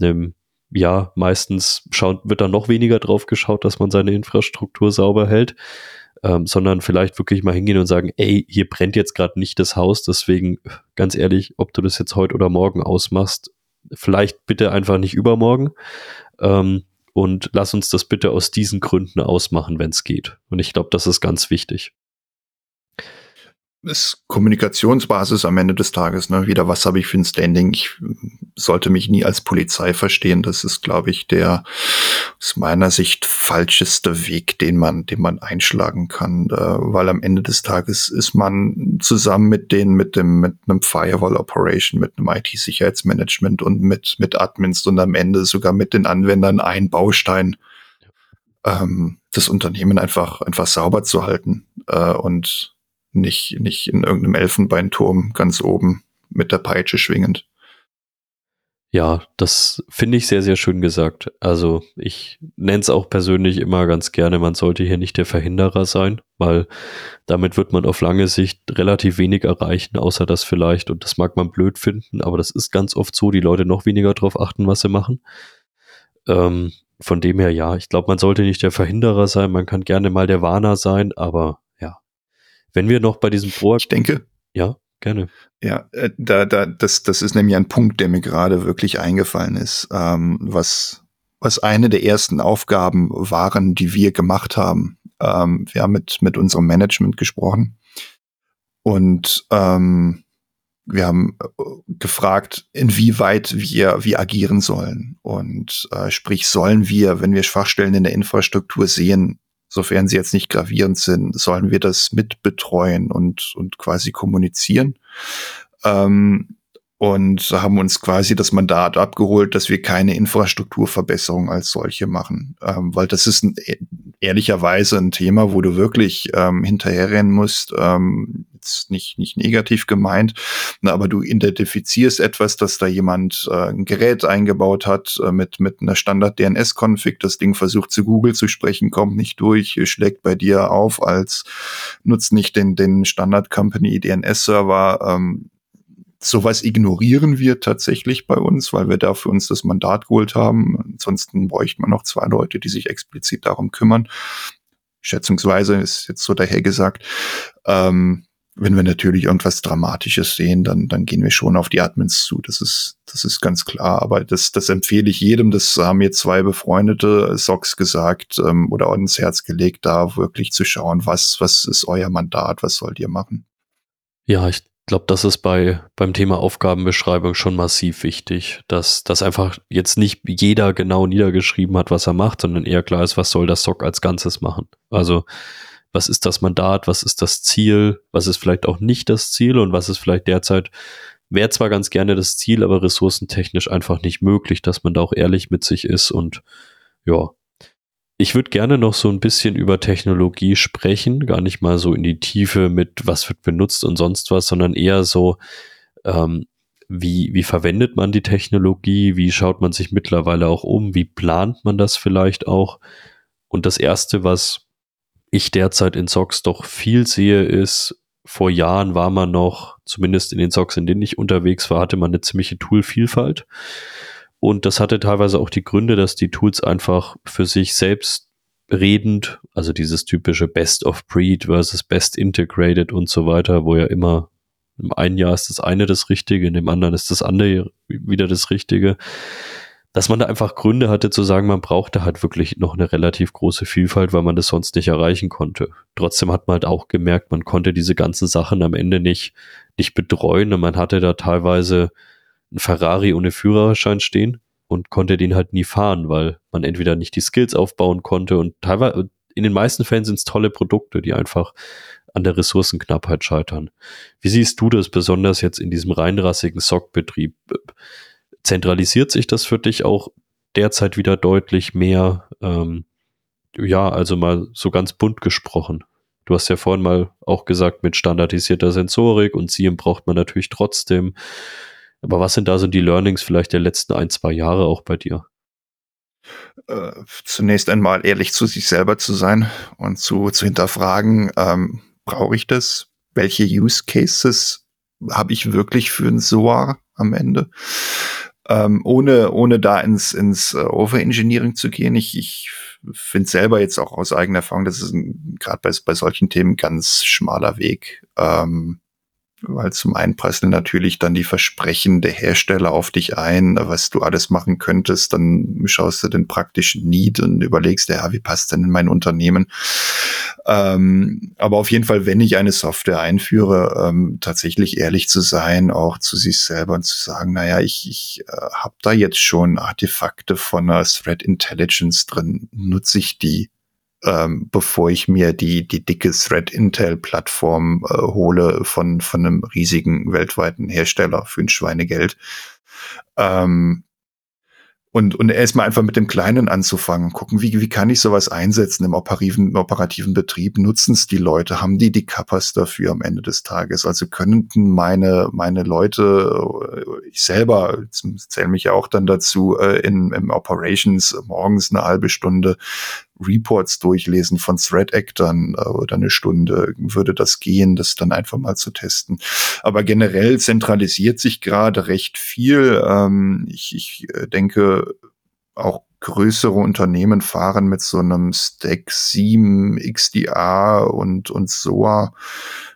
Speaker 1: einem, ja, meistens schaut, wird dann noch weniger drauf geschaut, dass man seine Infrastruktur sauber hält. Ähm, sondern vielleicht wirklich mal hingehen und sagen, ey, hier brennt jetzt gerade nicht das Haus, deswegen ganz ehrlich, ob du das jetzt heute oder morgen ausmachst, vielleicht bitte einfach nicht übermorgen. Ähm, und lass uns das bitte aus diesen Gründen ausmachen, wenn es geht. Und ich glaube, das ist ganz wichtig
Speaker 2: ist Kommunikationsbasis am Ende des Tages, ne? Wieder, was habe ich für ein Standing? Ich sollte mich nie als Polizei verstehen. Das ist, glaube ich, der aus meiner Sicht falscheste Weg, den man, den man einschlagen kann. Äh, weil am Ende des Tages ist man zusammen mit den, mit dem, mit einem Firewall Operation, mit einem IT-Sicherheitsmanagement und mit, mit Admins und am Ende sogar mit den Anwendern ein Baustein, ähm, das Unternehmen einfach, einfach sauber zu halten. Äh, und nicht, nicht in irgendeinem Elfenbeinturm ganz oben mit der Peitsche schwingend.
Speaker 1: Ja, das finde ich sehr, sehr schön gesagt. Also ich nenne es auch persönlich immer ganz gerne, man sollte hier nicht der Verhinderer sein, weil damit wird man auf lange Sicht relativ wenig erreichen, außer das vielleicht, und das mag man blöd finden, aber das ist ganz oft so, die Leute noch weniger darauf achten, was sie machen. Ähm, von dem her, ja, ich glaube, man sollte nicht der Verhinderer sein, man kann gerne mal der Warner sein, aber wenn wir noch bei diesem
Speaker 2: Pro. Ich denke.
Speaker 1: Ja, gerne.
Speaker 2: Ja, äh, da, da, das, das ist nämlich ein Punkt, der mir gerade wirklich eingefallen ist, ähm, was, was eine der ersten Aufgaben waren, die wir gemacht haben. Ähm, wir haben mit, mit unserem Management gesprochen und ähm, wir haben äh, gefragt, inwieweit wir, wir agieren sollen. Und äh, sprich, sollen wir, wenn wir Schwachstellen in der Infrastruktur sehen, sofern sie jetzt nicht gravierend sind, sollen wir das mitbetreuen und, und quasi kommunizieren. Ähm, und haben uns quasi das Mandat abgeholt, dass wir keine Infrastrukturverbesserung als solche machen, ähm, weil das ist ein, e-, ehrlicherweise ein Thema, wo du wirklich ähm, hinterherrennen musst. Ähm, jetzt nicht nicht negativ gemeint, na, aber du identifizierst etwas, dass da jemand äh, ein Gerät eingebaut hat äh, mit mit einer Standard DNS-Config. Das Ding versucht zu Google zu sprechen, kommt nicht durch, schlägt bei dir auf als nutzt nicht den den Standard Company DNS-Server. Ähm, sowas ignorieren wir tatsächlich bei uns, weil wir da für uns das Mandat geholt haben. Ansonsten bräuchte man noch zwei Leute, die sich explizit darum kümmern. Schätzungsweise ist jetzt so daher gesagt. Ähm, wenn wir natürlich irgendwas Dramatisches sehen, dann, dann gehen wir schon auf die Admins zu. Das ist, das ist ganz klar. Aber das, das empfehle ich jedem. Das haben mir zwei befreundete Socks gesagt ähm, oder ins Herz gelegt, da wirklich zu schauen, was, was ist euer Mandat, was sollt ihr machen.
Speaker 1: Ja, ich glaube, das ist bei beim Thema Aufgabenbeschreibung schon massiv wichtig, dass dass einfach jetzt nicht jeder genau niedergeschrieben hat, was er macht, sondern eher klar ist, was soll das SOC als Ganzes machen. Also was ist das Mandat, was ist das Ziel, was ist vielleicht auch nicht das Ziel und was ist vielleicht derzeit wäre zwar ganz gerne das Ziel, aber ressourcentechnisch einfach nicht möglich, dass man da auch ehrlich mit sich ist und ja, ich würde gerne noch so ein bisschen über Technologie sprechen, gar nicht mal so in die Tiefe mit, was wird benutzt und sonst was, sondern eher so, ähm, wie, wie verwendet man die Technologie, wie schaut man sich mittlerweile auch um, wie plant man das vielleicht auch. Und das Erste, was ich derzeit in Socks doch viel sehe, ist, vor Jahren war man noch, zumindest in den Socks, in denen ich unterwegs war, hatte man eine ziemliche Toolvielfalt. Und das hatte teilweise auch die Gründe, dass die Tools einfach für sich selbst redend, also dieses typische Best of Breed versus Best Integrated und so weiter, wo ja immer im einen Jahr ist das eine das Richtige, in dem anderen ist das andere wieder das Richtige, dass man da einfach Gründe hatte zu sagen, man brauchte halt wirklich noch eine relativ große Vielfalt, weil man das sonst nicht erreichen konnte. Trotzdem hat man halt auch gemerkt, man konnte diese ganzen Sachen am Ende nicht, nicht betreuen und man hatte da teilweise ein Ferrari ohne Führerschein stehen und konnte den halt nie fahren, weil man entweder nicht die Skills aufbauen konnte und teilweise in den meisten Fällen sind es tolle Produkte, die einfach an der Ressourcenknappheit scheitern. Wie siehst du das besonders jetzt in diesem reinrassigen SOC-Betrieb? Zentralisiert sich das für dich auch derzeit wieder deutlich mehr? Ähm, ja, also mal so ganz bunt gesprochen. Du hast ja vorhin mal auch gesagt, mit standardisierter Sensorik und SIEM braucht man natürlich trotzdem. Aber was sind da so die Learnings vielleicht der letzten ein, zwei Jahre auch bei dir?
Speaker 2: Äh, zunächst einmal ehrlich zu sich selber zu sein und zu, zu hinterfragen, ähm, brauche ich das? Welche Use Cases habe ich wirklich für ein SOA am Ende? Ähm, ohne, ohne da ins, ins uh, Overengineering zu gehen. Ich, ich finde selber jetzt auch aus eigener Erfahrung, das ist gerade bei, bei solchen Themen ganz schmaler Weg. Ähm, weil zum einen prasseln natürlich dann die Versprechen der Hersteller auf dich ein, was du alles machen könntest. Dann schaust du den praktischen Need und überlegst, ja, wie passt denn in mein Unternehmen? Ähm, aber auf jeden Fall, wenn ich eine Software einführe, ähm, tatsächlich ehrlich zu sein, auch zu sich selber und zu sagen, naja, ich, ich äh, habe da jetzt schon Artefakte von einer Threat Intelligence drin, nutze ich die? Ähm, bevor ich mir die, die dicke Thread Intel Plattform äh, hole von, von einem riesigen weltweiten Hersteller für ein Schweinegeld. Ähm, und, und erstmal einfach mit dem Kleinen anzufangen, gucken, wie, wie kann ich sowas einsetzen im operativen, im operativen Betrieb? Nutzen es die Leute? Haben die die Kappas dafür am Ende des Tages? Also könnten meine, meine Leute, äh, ich selber, zähle mich ja auch dann dazu, äh, in, im Operations morgens eine halbe Stunde Reports durchlesen von Threat Actern äh, oder eine Stunde würde das gehen, das dann einfach mal zu testen. Aber generell zentralisiert sich gerade recht viel. Ähm, ich, ich äh, denke, auch größere Unternehmen fahren mit so einem Stack 7 XDR und, und SOA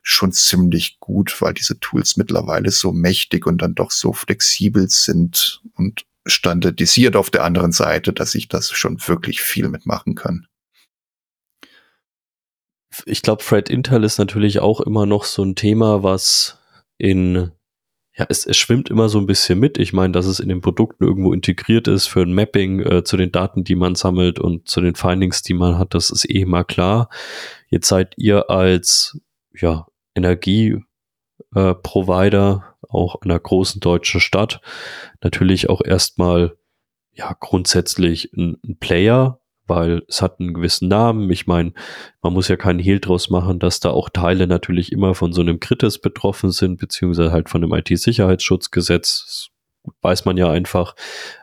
Speaker 2: schon ziemlich gut, weil diese Tools mittlerweile so mächtig und dann doch so flexibel sind und standardisiert auf der anderen Seite, dass ich das schon wirklich viel mitmachen kann.
Speaker 1: Ich glaube, Thread Intel ist natürlich auch immer noch so ein Thema, was in ja, es, es schwimmt immer so ein bisschen mit. Ich meine, dass es in den Produkten irgendwo integriert ist für ein Mapping äh, zu den Daten, die man sammelt und zu den Findings, die man hat, das ist eh mal klar. Jetzt seid ihr als ja, Energieprovider auch einer großen deutschen Stadt, natürlich auch erstmal ja grundsätzlich ein, ein Player, weil es hat einen gewissen Namen. Ich meine, man muss ja keinen Hehl draus machen, dass da auch Teile natürlich immer von so einem Kritis betroffen sind, beziehungsweise halt von dem IT-Sicherheitsschutzgesetz. Weiß man ja einfach.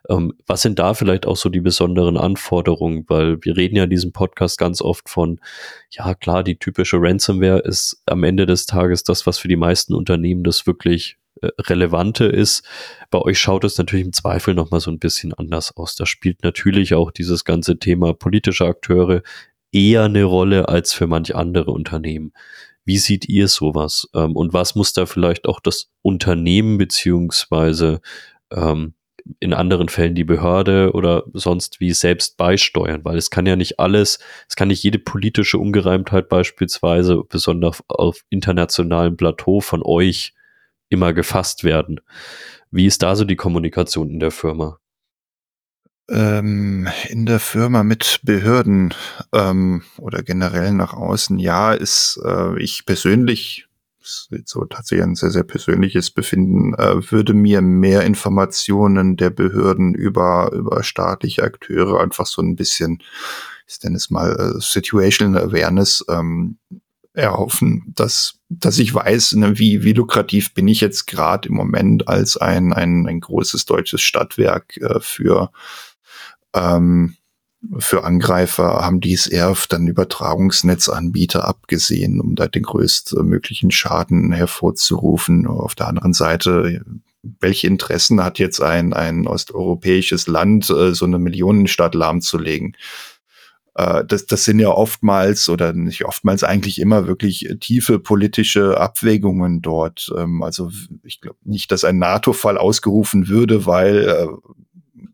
Speaker 1: Ähm, was sind da vielleicht auch so die besonderen Anforderungen? Weil wir reden ja in diesem Podcast ganz oft von, ja klar, die typische Ransomware ist am Ende des Tages das, was für die meisten Unternehmen das wirklich äh, relevante ist. Bei euch schaut es natürlich im Zweifel nochmal so ein bisschen anders aus. Da spielt natürlich auch dieses ganze Thema politische Akteure eher eine Rolle als für manch andere Unternehmen. Wie seht ihr sowas? Ähm, und was muss da vielleicht auch das Unternehmen beziehungsweise ähm, in anderen Fällen die Behörde oder sonst wie selbst beisteuern, weil es kann ja nicht alles, es kann nicht jede politische Ungereimtheit beispielsweise, besonders auf internationalem Plateau von euch immer gefasst werden. Wie ist da so die Kommunikation in der Firma?
Speaker 2: Ähm, in der Firma mit Behörden ähm, oder generell nach außen, ja, ist äh, ich persönlich so tatsächlich ein sehr, sehr persönliches Befinden, äh, würde mir mehr Informationen der Behörden über, über staatliche Akteure einfach so ein bisschen, ich nenne es mal, äh, Situational Awareness ähm, erhoffen, dass, dass ich weiß, ne, wie, wie lukrativ bin ich jetzt gerade im Moment als ein, ein, ein großes deutsches Stadtwerk äh, für, ähm, für Angreifer, haben dies eher auf dann Übertragungsnetzanbieter abgesehen, um da den größtmöglichen Schaden hervorzurufen. Auf der anderen Seite, welche Interessen hat jetzt ein, ein osteuropäisches Land, äh, so eine Millionenstadt lahmzulegen? Äh, das, das sind ja oftmals oder nicht oftmals eigentlich immer wirklich tiefe politische Abwägungen dort. Ähm, also ich glaube nicht, dass ein NATO-Fall ausgerufen würde, weil äh,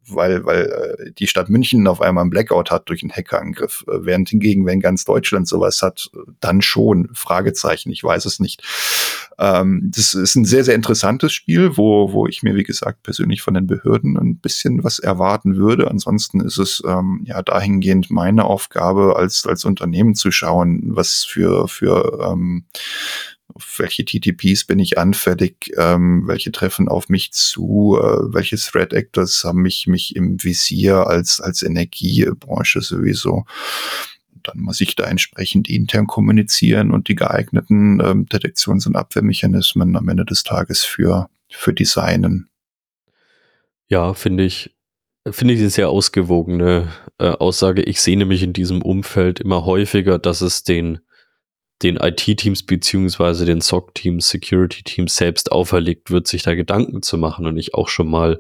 Speaker 2: weil, weil äh, die Stadt München auf einmal einen Blackout hat durch einen Hackerangriff. Äh, während hingegen, wenn ganz Deutschland sowas hat, dann schon. Fragezeichen, ich weiß es nicht. Ähm, das ist ein sehr, sehr interessantes Spiel, wo, wo ich mir, wie gesagt, persönlich von den Behörden ein bisschen was erwarten würde. Ansonsten ist es ähm, ja dahingehend meine Aufgabe, als, als Unternehmen zu schauen, was für, für ähm, auf welche TTPs bin ich anfällig, ähm, welche treffen auf mich zu, äh, welche Threat Actors haben mich, mich im Visier als, als Energiebranche sowieso. Dann muss ich da entsprechend intern kommunizieren und die geeigneten ähm, Detektions- und Abwehrmechanismen am Ende des Tages für, für designen.
Speaker 1: Ja, finde ich, finde ich eine sehr ausgewogene äh, Aussage. Ich sehe nämlich in diesem Umfeld immer häufiger, dass es den den IT-Teams beziehungsweise den SOC-Teams, Security-Teams selbst auferlegt wird, sich da Gedanken zu machen und ich auch schon mal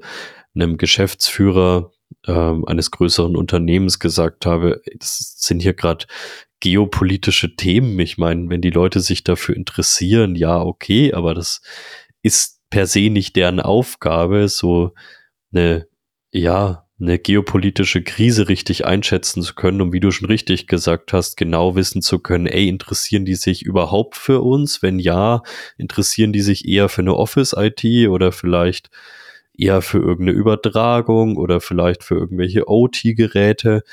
Speaker 1: einem Geschäftsführer äh, eines größeren Unternehmens gesagt habe, das sind hier gerade geopolitische Themen. Ich meine, wenn die Leute sich dafür interessieren, ja, okay, aber das ist per se nicht deren Aufgabe, so eine, ja, eine geopolitische Krise richtig einschätzen zu können, um wie du schon richtig gesagt hast, genau wissen zu können, ey, interessieren die sich überhaupt für uns? Wenn ja, interessieren die sich eher für eine Office-IT oder vielleicht eher für irgendeine Übertragung oder vielleicht für irgendwelche OT-Geräte?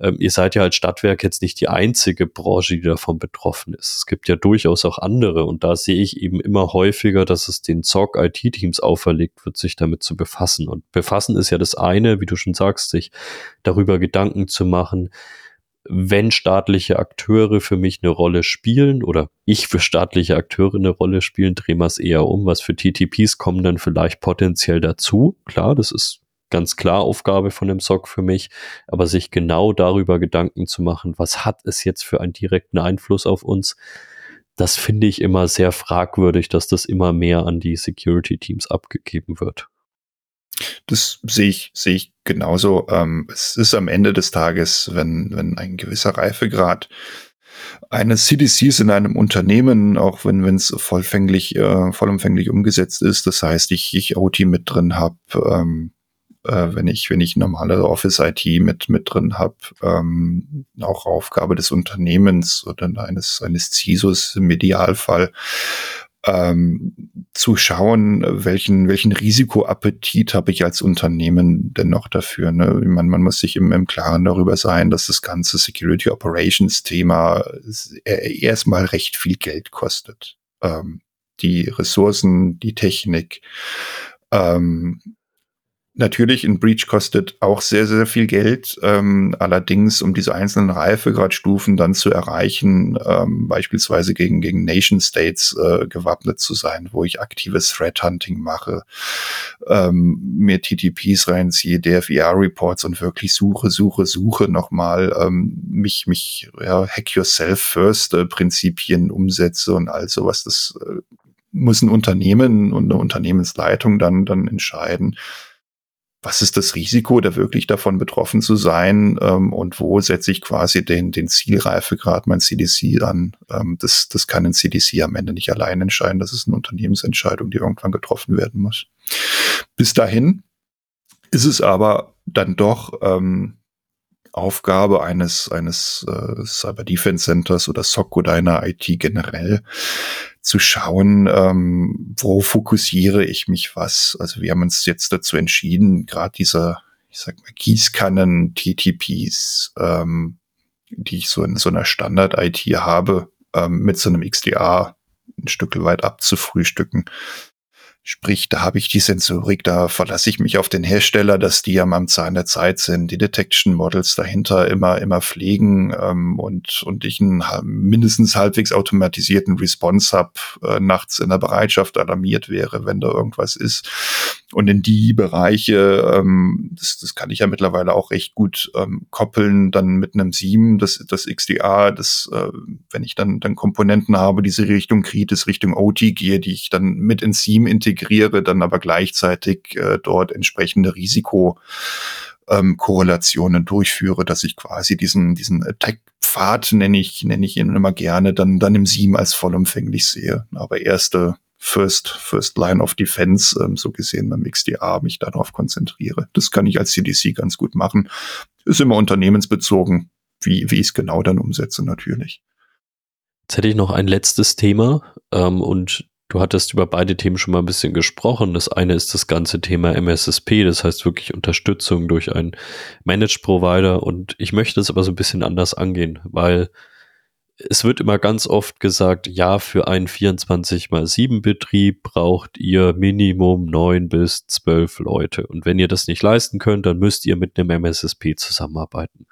Speaker 1: Ähm, ihr seid ja als Stadtwerk jetzt nicht die einzige Branche, die davon betroffen ist. Es gibt ja durchaus auch andere und da sehe ich eben immer häufiger, dass es den ZOG-IT-Teams auferlegt wird, sich damit zu befassen. Und befassen ist ja das eine, wie du schon sagst, sich darüber Gedanken zu machen, wenn staatliche Akteure für mich eine Rolle spielen oder ich für staatliche Akteure eine Rolle spielen, drehen wir es eher um. Was für TTPs kommen dann vielleicht potenziell dazu? Klar, das ist ganz klar Aufgabe von dem SOC für mich, aber sich genau darüber Gedanken zu machen, was hat es jetzt für einen direkten Einfluss auf uns, das finde ich immer sehr fragwürdig, dass das immer mehr an die Security-Teams abgegeben wird.
Speaker 2: Das sehe ich, sehe ich genauso. Ähm, es ist am Ende des Tages, wenn, wenn ein gewisser Reifegrad eines CDCs in einem Unternehmen, auch wenn wenn es vollfänglich, äh, vollumfänglich umgesetzt ist, das heißt, ich, ich OT mit drin habe, ähm, äh, wenn ich, wenn ich normale Office-IT mit, mit drin habe, ähm, auch Aufgabe des Unternehmens oder eines, eines CISOs im Idealfall, ähm, zu schauen, welchen, welchen Risikoappetit habe ich als Unternehmen denn noch dafür. Ne? Man, man muss sich im, im Klaren darüber sein, dass das ganze Security Operations Thema erstmal recht viel Geld kostet. Ähm, die Ressourcen, die Technik. Ähm, Natürlich, ein Breach kostet auch sehr, sehr viel Geld. Ähm, allerdings, um diese einzelnen Reifegradstufen dann zu erreichen, ähm, beispielsweise gegen, gegen Nation States äh, gewappnet zu sein, wo ich aktives Threat Hunting mache, ähm, mir TTPs reinziehe, DFER-Reports und wirklich suche, suche, suche nochmal, ähm, mich, mich, ja, Hack Yourself First äh, Prinzipien umsetze und all sowas. Das äh, muss ein Unternehmen und eine Unternehmensleitung dann, dann entscheiden was ist das Risiko, da wirklich davon betroffen zu sein ähm, und wo setze ich quasi den, den Zielreifegrad, mein CDC an. Ähm, das, das kann ein CDC am Ende nicht allein entscheiden. Das ist eine Unternehmensentscheidung, die irgendwann getroffen werden muss. Bis dahin ist es aber dann doch ähm, Aufgabe eines, eines äh, Cyber Defense Centers oder SOC oder einer IT generell zu schauen, ähm, wo fokussiere ich mich was. Also wir haben uns jetzt dazu entschieden, gerade dieser, ich sag mal, Gießkannen, TTPs, ähm, die ich so in so einer Standard-IT habe, ähm, mit so einem XDA ein Stück weit abzufrühstücken. Sprich, da habe ich die Sensorik, da verlasse ich mich auf den Hersteller, dass die am Zahn der Zeit sind, die Detection Models dahinter immer, immer pflegen ähm, und, und ich einen mindestens halbwegs automatisierten Response habe, äh, nachts in der Bereitschaft alarmiert wäre, wenn da irgendwas ist. Und in die Bereiche, ähm, das, das kann ich ja mittlerweile auch recht gut ähm, koppeln, dann mit einem 7, das, das XDA, das, äh, wenn ich dann, dann Komponenten habe, diese Richtung Kritis, Richtung OT gehe, die ich dann mit ins 7 integriere, integriere, dann aber gleichzeitig äh, dort entsprechende Risikokorrelationen ähm, durchführe, dass ich quasi diesen, diesen Attack-Pfad, nenne ich, nenne ich ihn immer gerne, dann, dann im Sieben als vollumfänglich sehe. Aber erste First, First Line of Defense, ähm, so gesehen beim XDA, mich darauf konzentriere. Das kann ich als CDC ganz gut machen. Ist immer unternehmensbezogen, wie, wie ich es genau dann umsetze, natürlich.
Speaker 1: Jetzt hätte ich noch ein letztes Thema ähm, und Du hattest über beide Themen schon mal ein bisschen gesprochen. Das eine ist das ganze Thema MSSP, das heißt wirklich Unterstützung durch einen Managed Provider. Und ich möchte es aber so ein bisschen anders angehen, weil es wird immer ganz oft gesagt, ja, für einen 24 mal 7 Betrieb braucht ihr Minimum 9 bis 12 Leute. Und wenn ihr das nicht leisten könnt, dann müsst ihr mit einem MSSP zusammenarbeiten.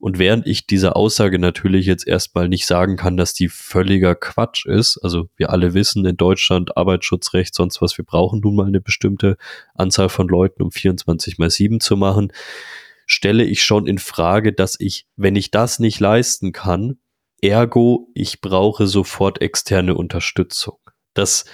Speaker 1: Und während ich diese Aussage natürlich jetzt erstmal nicht sagen kann, dass die völliger Quatsch ist, also wir alle wissen in Deutschland Arbeitsschutzrecht, sonst was, wir brauchen nun mal eine bestimmte Anzahl von Leuten, um 24 mal 7 zu machen, stelle ich schon in Frage, dass ich, wenn ich das nicht leisten kann, Ergo, ich brauche sofort externe Unterstützung. Das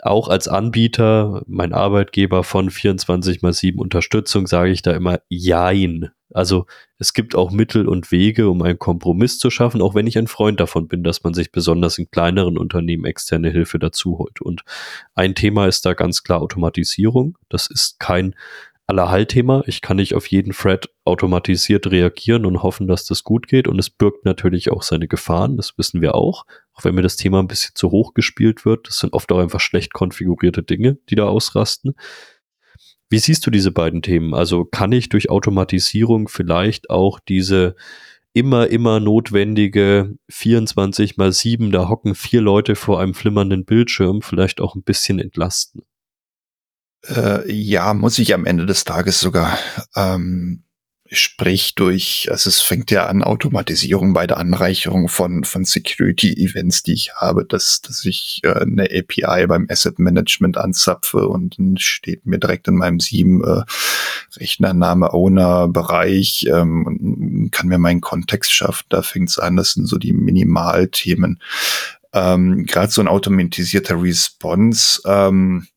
Speaker 1: auch als Anbieter, mein Arbeitgeber von 24 mal 7 Unterstützung, sage ich da immer Jein. Also es gibt auch Mittel und Wege, um einen Kompromiss zu schaffen, auch wenn ich ein Freund davon bin, dass man sich besonders in kleineren Unternehmen externe Hilfe dazu holt. Und ein Thema ist da ganz klar Automatisierung. Das ist kein Allerheilthema. Ich kann nicht auf jeden Thread automatisiert reagieren und hoffen, dass das gut geht. Und es birgt natürlich auch seine Gefahren. Das wissen wir auch. Auch wenn mir das Thema ein bisschen zu hoch gespielt wird. Das sind oft auch einfach schlecht konfigurierte Dinge, die da ausrasten. Wie siehst du diese beiden Themen? Also kann ich durch Automatisierung vielleicht auch diese immer, immer notwendige 24 mal 7, da hocken vier Leute vor einem flimmernden Bildschirm, vielleicht auch ein bisschen entlasten?
Speaker 2: Äh, ja, muss ich am Ende des Tages sogar. Ähm, sprich durch, also es fängt ja an, Automatisierung bei der Anreicherung von, von Security-Events, die ich habe, dass, dass ich äh, eine API beim Asset Management anzapfe und dann steht mir direkt in meinem Sieben äh, Rechnername, Owner, Bereich ähm, und kann mir meinen Kontext schaffen. Da fängt es an, das sind so die Minimalthemen. Ähm, Gerade so ein automatisierter Response, ähm,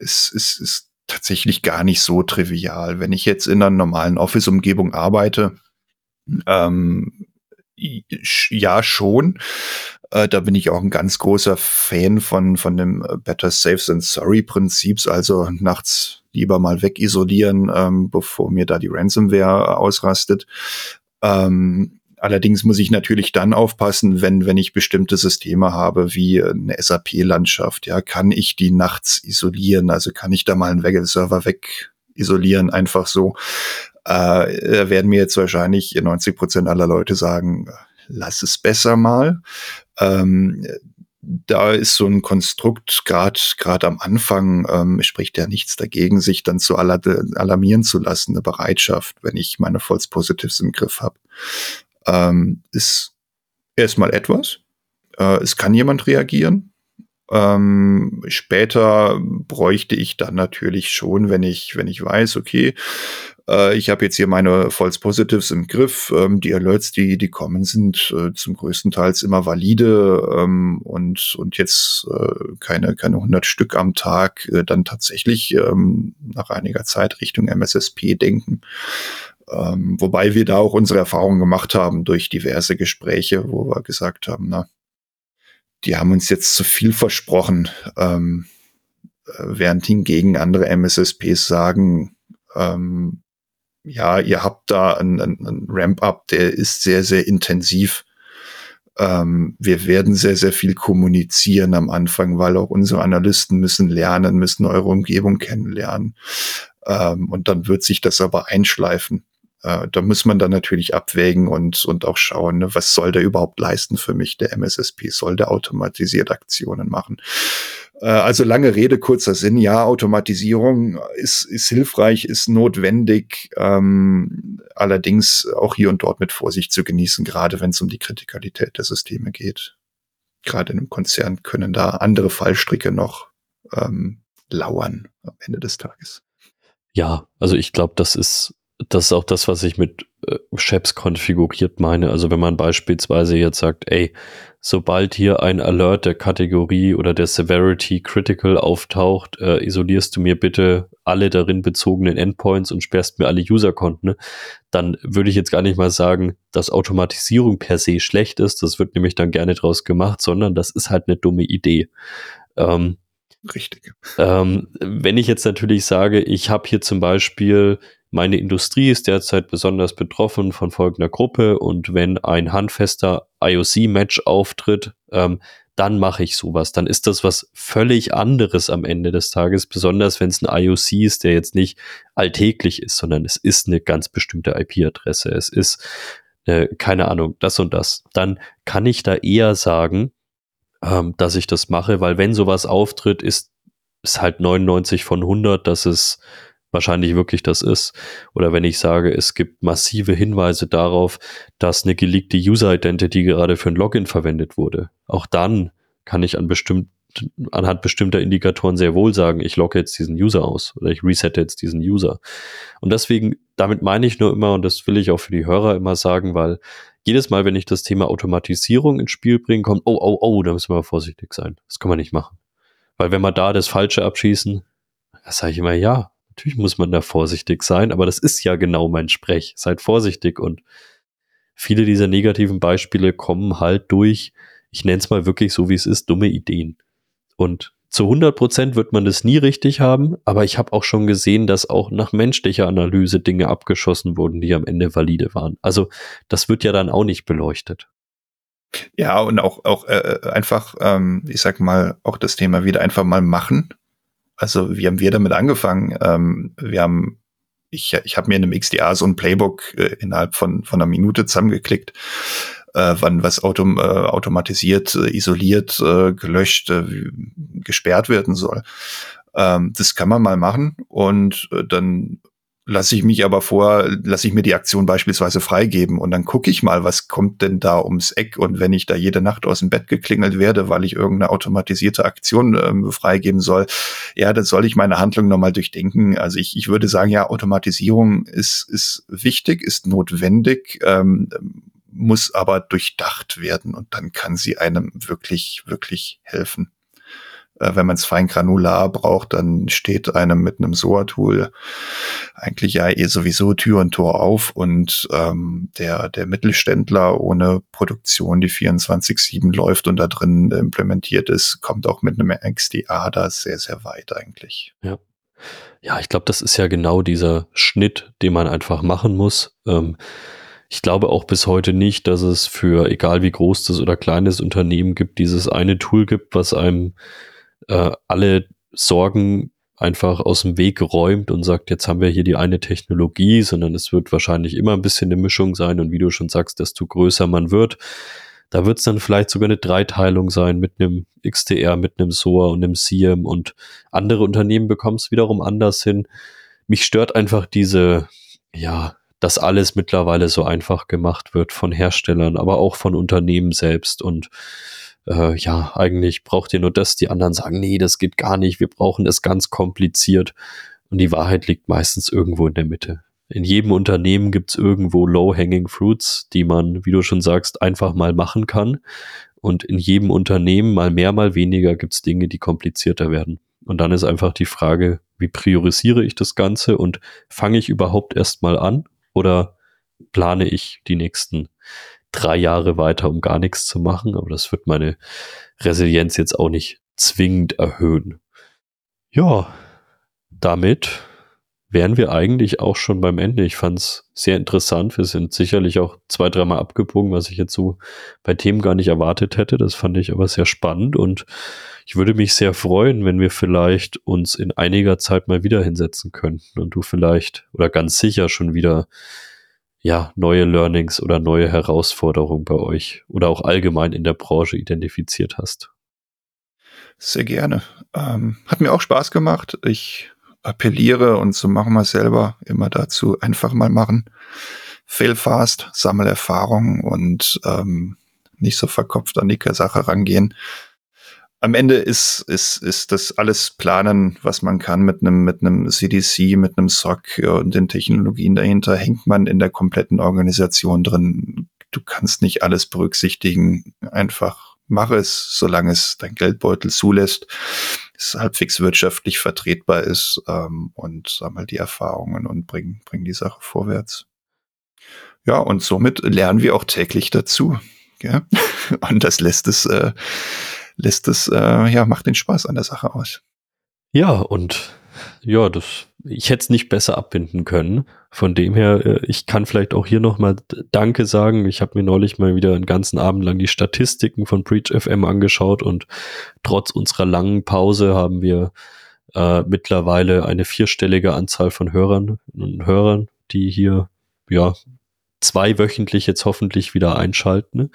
Speaker 2: ist, ist, ist tatsächlich gar nicht so trivial. Wenn ich jetzt in einer normalen Office-Umgebung arbeite, ähm, ja schon. Äh, da bin ich auch ein ganz großer Fan von, von dem Better Safe than Sorry Prinzips, also nachts lieber mal wegisolieren, ähm, bevor mir da die Ransomware ausrastet. Ähm, Allerdings muss ich natürlich dann aufpassen, wenn, wenn ich bestimmte Systeme habe, wie eine SAP-Landschaft, ja, kann ich die nachts isolieren? Also kann ich da mal einen Wegel-Server weg isolieren, einfach so. Äh, werden mir jetzt wahrscheinlich 90 Prozent aller Leute sagen, lass es besser mal. Ähm, da ist so ein Konstrukt gerade gerade am Anfang ähm, spricht ja nichts dagegen, sich dann zu alarmieren zu lassen, eine Bereitschaft, wenn ich meine False Positives im Griff habe, ähm, ist erstmal etwas. Äh, es kann jemand reagieren. Ähm, später bräuchte ich dann natürlich schon, wenn ich wenn ich weiß, okay, äh, ich habe jetzt hier meine False Positives im Griff. Ähm, die Alerts, die, die kommen, sind äh, zum größten Teils immer valide ähm, und, und jetzt äh, keine, keine 100 Stück am Tag äh, dann tatsächlich ähm, nach einiger Zeit Richtung MSSP denken. Ähm, wobei wir da auch unsere Erfahrungen gemacht haben durch diverse Gespräche, wo wir gesagt haben, na, die haben uns jetzt zu viel versprochen, ähm, äh, während hingegen andere MSSPs sagen, ähm, ja, ihr habt da einen, einen Ramp-up, der ist sehr, sehr intensiv. Ähm, wir werden sehr, sehr viel kommunizieren am Anfang, weil auch unsere Analysten müssen lernen, müssen eure Umgebung kennenlernen. Ähm, und dann wird sich das aber einschleifen. Äh, da muss man dann natürlich abwägen und, und auch schauen, ne, was soll der überhaupt leisten für mich, der MSSP? Soll der automatisiert Aktionen machen? Äh, also lange Rede, kurzer Sinn. Ja, Automatisierung ist, ist hilfreich, ist notwendig, ähm, allerdings auch hier und dort mit Vorsicht zu genießen, gerade wenn es um die Kritikalität der Systeme geht. Gerade in einem Konzern können da andere Fallstricke noch ähm, lauern am Ende des Tages.
Speaker 1: Ja, also ich glaube, das ist das ist auch das, was ich mit äh, Chefs konfiguriert meine. Also wenn man beispielsweise jetzt sagt, ey, sobald hier ein Alert der Kategorie oder der Severity Critical auftaucht, äh, isolierst du mir bitte alle darin bezogenen Endpoints und sperrst mir alle Userkonten, ne? dann würde ich jetzt gar nicht mal sagen, dass Automatisierung per se schlecht ist. Das wird nämlich dann gerne draus gemacht, sondern das ist halt eine dumme Idee. Ähm,
Speaker 2: Richtig.
Speaker 1: Ähm, wenn ich jetzt natürlich sage, ich habe hier zum Beispiel meine Industrie ist derzeit besonders betroffen von folgender Gruppe und wenn ein handfester IOC-Match auftritt, ähm, dann mache ich sowas. Dann ist das was völlig anderes am Ende des Tages, besonders wenn es ein IOC ist, der jetzt nicht alltäglich ist, sondern es ist eine ganz bestimmte IP-Adresse. Es ist, äh, keine Ahnung, das und das. Dann kann ich da eher sagen, ähm, dass ich das mache, weil wenn sowas auftritt, ist es halt 99 von 100, dass es wahrscheinlich wirklich das ist. Oder wenn ich sage, es gibt massive Hinweise darauf, dass eine geleakte User Identity gerade für ein Login verwendet wurde. Auch dann kann ich an bestimmten anhand bestimmter Indikatoren sehr wohl sagen, ich logge jetzt diesen User aus oder ich resette jetzt diesen User. Und deswegen, damit meine ich nur immer, und das will ich auch für die Hörer immer sagen, weil jedes Mal, wenn ich das Thema Automatisierung ins Spiel bringe, kommt, oh, oh, oh, da müssen wir vorsichtig sein. Das kann man nicht machen. Weil wenn wir da das Falsche abschießen, da sage ich immer, ja, Natürlich muss man da vorsichtig sein, aber das ist ja genau mein Sprech. Seid vorsichtig und viele dieser negativen Beispiele kommen halt durch, ich nenne es mal wirklich so, wie es ist, dumme Ideen. Und zu 100 Prozent wird man das nie richtig haben, aber ich habe auch schon gesehen, dass auch nach menschlicher Analyse Dinge abgeschossen wurden, die am Ende valide waren. Also das wird ja dann auch nicht beleuchtet.
Speaker 2: Ja, und auch, auch äh, einfach, ähm, ich sag mal, auch das Thema wieder einfach mal machen also wie haben wir damit angefangen? Ähm, wir haben, ich, ich habe mir in einem XDA so ein Playbook äh, innerhalb von, von einer Minute zusammengeklickt, äh, wann was autom äh, automatisiert, äh, isoliert, äh, gelöscht, äh, gesperrt werden soll. Ähm, das kann man mal machen und dann lasse ich mich aber vor, lasse ich mir die Aktion beispielsweise freigeben und dann gucke ich mal, was kommt denn da ums Eck und wenn ich da jede Nacht aus dem Bett geklingelt werde, weil ich irgendeine automatisierte Aktion ähm, freigeben soll, ja, dann soll ich meine Handlung nochmal durchdenken. Also ich, ich würde sagen, ja, Automatisierung ist, ist wichtig, ist notwendig, ähm, muss aber durchdacht werden und dann kann sie einem wirklich, wirklich helfen. Äh, wenn man es fein granular braucht, dann steht einem mit einem SOA-Tool eigentlich ja eh sowieso Tür und Tor auf und ähm, der, der Mittelständler ohne Produktion, die 24-7 läuft und da drin implementiert ist, kommt auch mit einem XDA da sehr, sehr weit eigentlich.
Speaker 1: Ja. Ja, ich glaube, das ist ja genau dieser Schnitt, den man einfach machen muss. Ähm, ich glaube auch bis heute nicht, dass es für egal wie groß das oder kleines Unternehmen gibt, dieses eine Tool gibt, was einem äh, alle Sorgen einfach aus dem Weg geräumt und sagt, jetzt haben wir hier die eine Technologie, sondern es wird wahrscheinlich immer ein bisschen eine Mischung sein und wie du schon sagst, desto größer man wird, Da wird es dann vielleicht sogar eine Dreiteilung sein mit einem XDR, mit einem SOA und einem SIEM und andere Unternehmen bekommen es wiederum anders hin. Mich stört einfach diese, ja, dass alles mittlerweile so einfach gemacht wird von Herstellern, aber auch von Unternehmen selbst und äh, ja, eigentlich braucht ihr nur das, die anderen sagen, nee, das geht gar nicht, wir brauchen es ganz kompliziert. Und die Wahrheit liegt meistens irgendwo in der Mitte. In jedem Unternehmen gibt es irgendwo Low-Hanging Fruits, die man, wie du schon sagst, einfach mal machen kann. Und in jedem Unternehmen, mal mehr, mal weniger, gibt es Dinge, die komplizierter werden. Und dann ist einfach die Frage, wie priorisiere ich das Ganze und fange ich überhaupt erst mal an oder plane ich die nächsten drei Jahre weiter, um gar nichts zu machen? Aber das wird meine Resilienz jetzt auch nicht zwingend erhöhen. Ja, damit wären wir eigentlich auch schon beim Ende. Ich fand es sehr interessant. Wir sind sicherlich auch zwei, dreimal abgebogen, was ich jetzt so bei Themen gar nicht erwartet hätte. Das fand ich aber sehr spannend und ich würde mich sehr freuen, wenn wir vielleicht uns in einiger Zeit mal wieder hinsetzen könnten und du vielleicht oder ganz sicher schon wieder ja, neue Learnings oder neue Herausforderungen bei euch oder auch allgemein in der Branche identifiziert hast.
Speaker 2: Sehr gerne. Ähm, hat mir auch Spaß gemacht. Ich appelliere und so machen wir selber immer dazu, einfach mal machen. Fail fast, sammel Erfahrung und ähm, nicht so verkopft an die Sache rangehen am Ende ist, ist, ist das alles planen, was man kann mit einem, mit einem CDC, mit einem SOC und den Technologien dahinter, hängt man in der kompletten Organisation drin. Du kannst nicht alles berücksichtigen. Einfach mach es, solange es dein Geldbeutel zulässt, es halbwegs wirtschaftlich vertretbar ist ähm, und sammel die Erfahrungen und bring, bring die Sache vorwärts. Ja, und somit lernen wir auch täglich dazu. Ja? Und das lässt es äh, lässt es, äh, ja, macht den Spaß an der Sache aus.
Speaker 1: Ja, und ja, das, ich hätte es nicht besser abbinden können. Von dem her, äh, ich kann vielleicht auch hier nochmal Danke sagen. Ich habe mir neulich mal wieder einen ganzen Abend lang die Statistiken von Preach FM angeschaut und trotz unserer langen Pause haben wir äh, mittlerweile eine vierstellige Anzahl von Hörern und Hörern, die hier ja zweiwöchentlich jetzt hoffentlich wieder einschalten.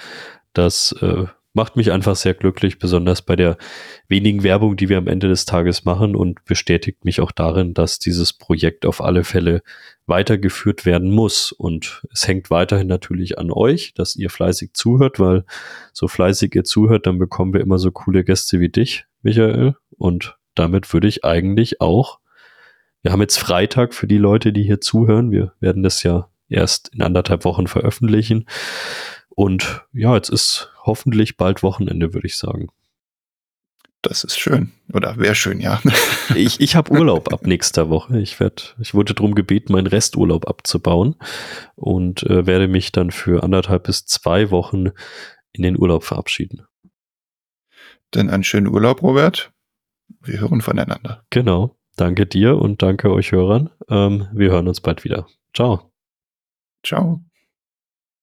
Speaker 1: Das äh, macht mich einfach sehr glücklich, besonders bei der wenigen Werbung, die wir am Ende des Tages machen und bestätigt mich auch darin, dass dieses Projekt auf alle Fälle weitergeführt werden muss. Und es hängt weiterhin natürlich an euch, dass ihr fleißig zuhört, weil so fleißig ihr zuhört, dann bekommen wir immer so coole Gäste wie dich, Michael. Und damit würde ich eigentlich auch, wir haben jetzt Freitag für die Leute, die hier zuhören. Wir werden das ja erst in anderthalb Wochen veröffentlichen. Und ja, jetzt ist hoffentlich bald Wochenende, würde ich sagen.
Speaker 2: Das ist schön. Oder wäre schön, ja.
Speaker 1: ich ich habe Urlaub ab nächster Woche. Ich, werd, ich wurde darum gebeten, meinen Resturlaub abzubauen und äh, werde mich dann für anderthalb bis zwei Wochen in den Urlaub verabschieden.
Speaker 2: Dann einen schönen Urlaub, Robert. Wir hören voneinander.
Speaker 1: Genau. Danke dir und danke euch Hörern. Ähm, wir hören uns bald wieder. Ciao.
Speaker 2: Ciao.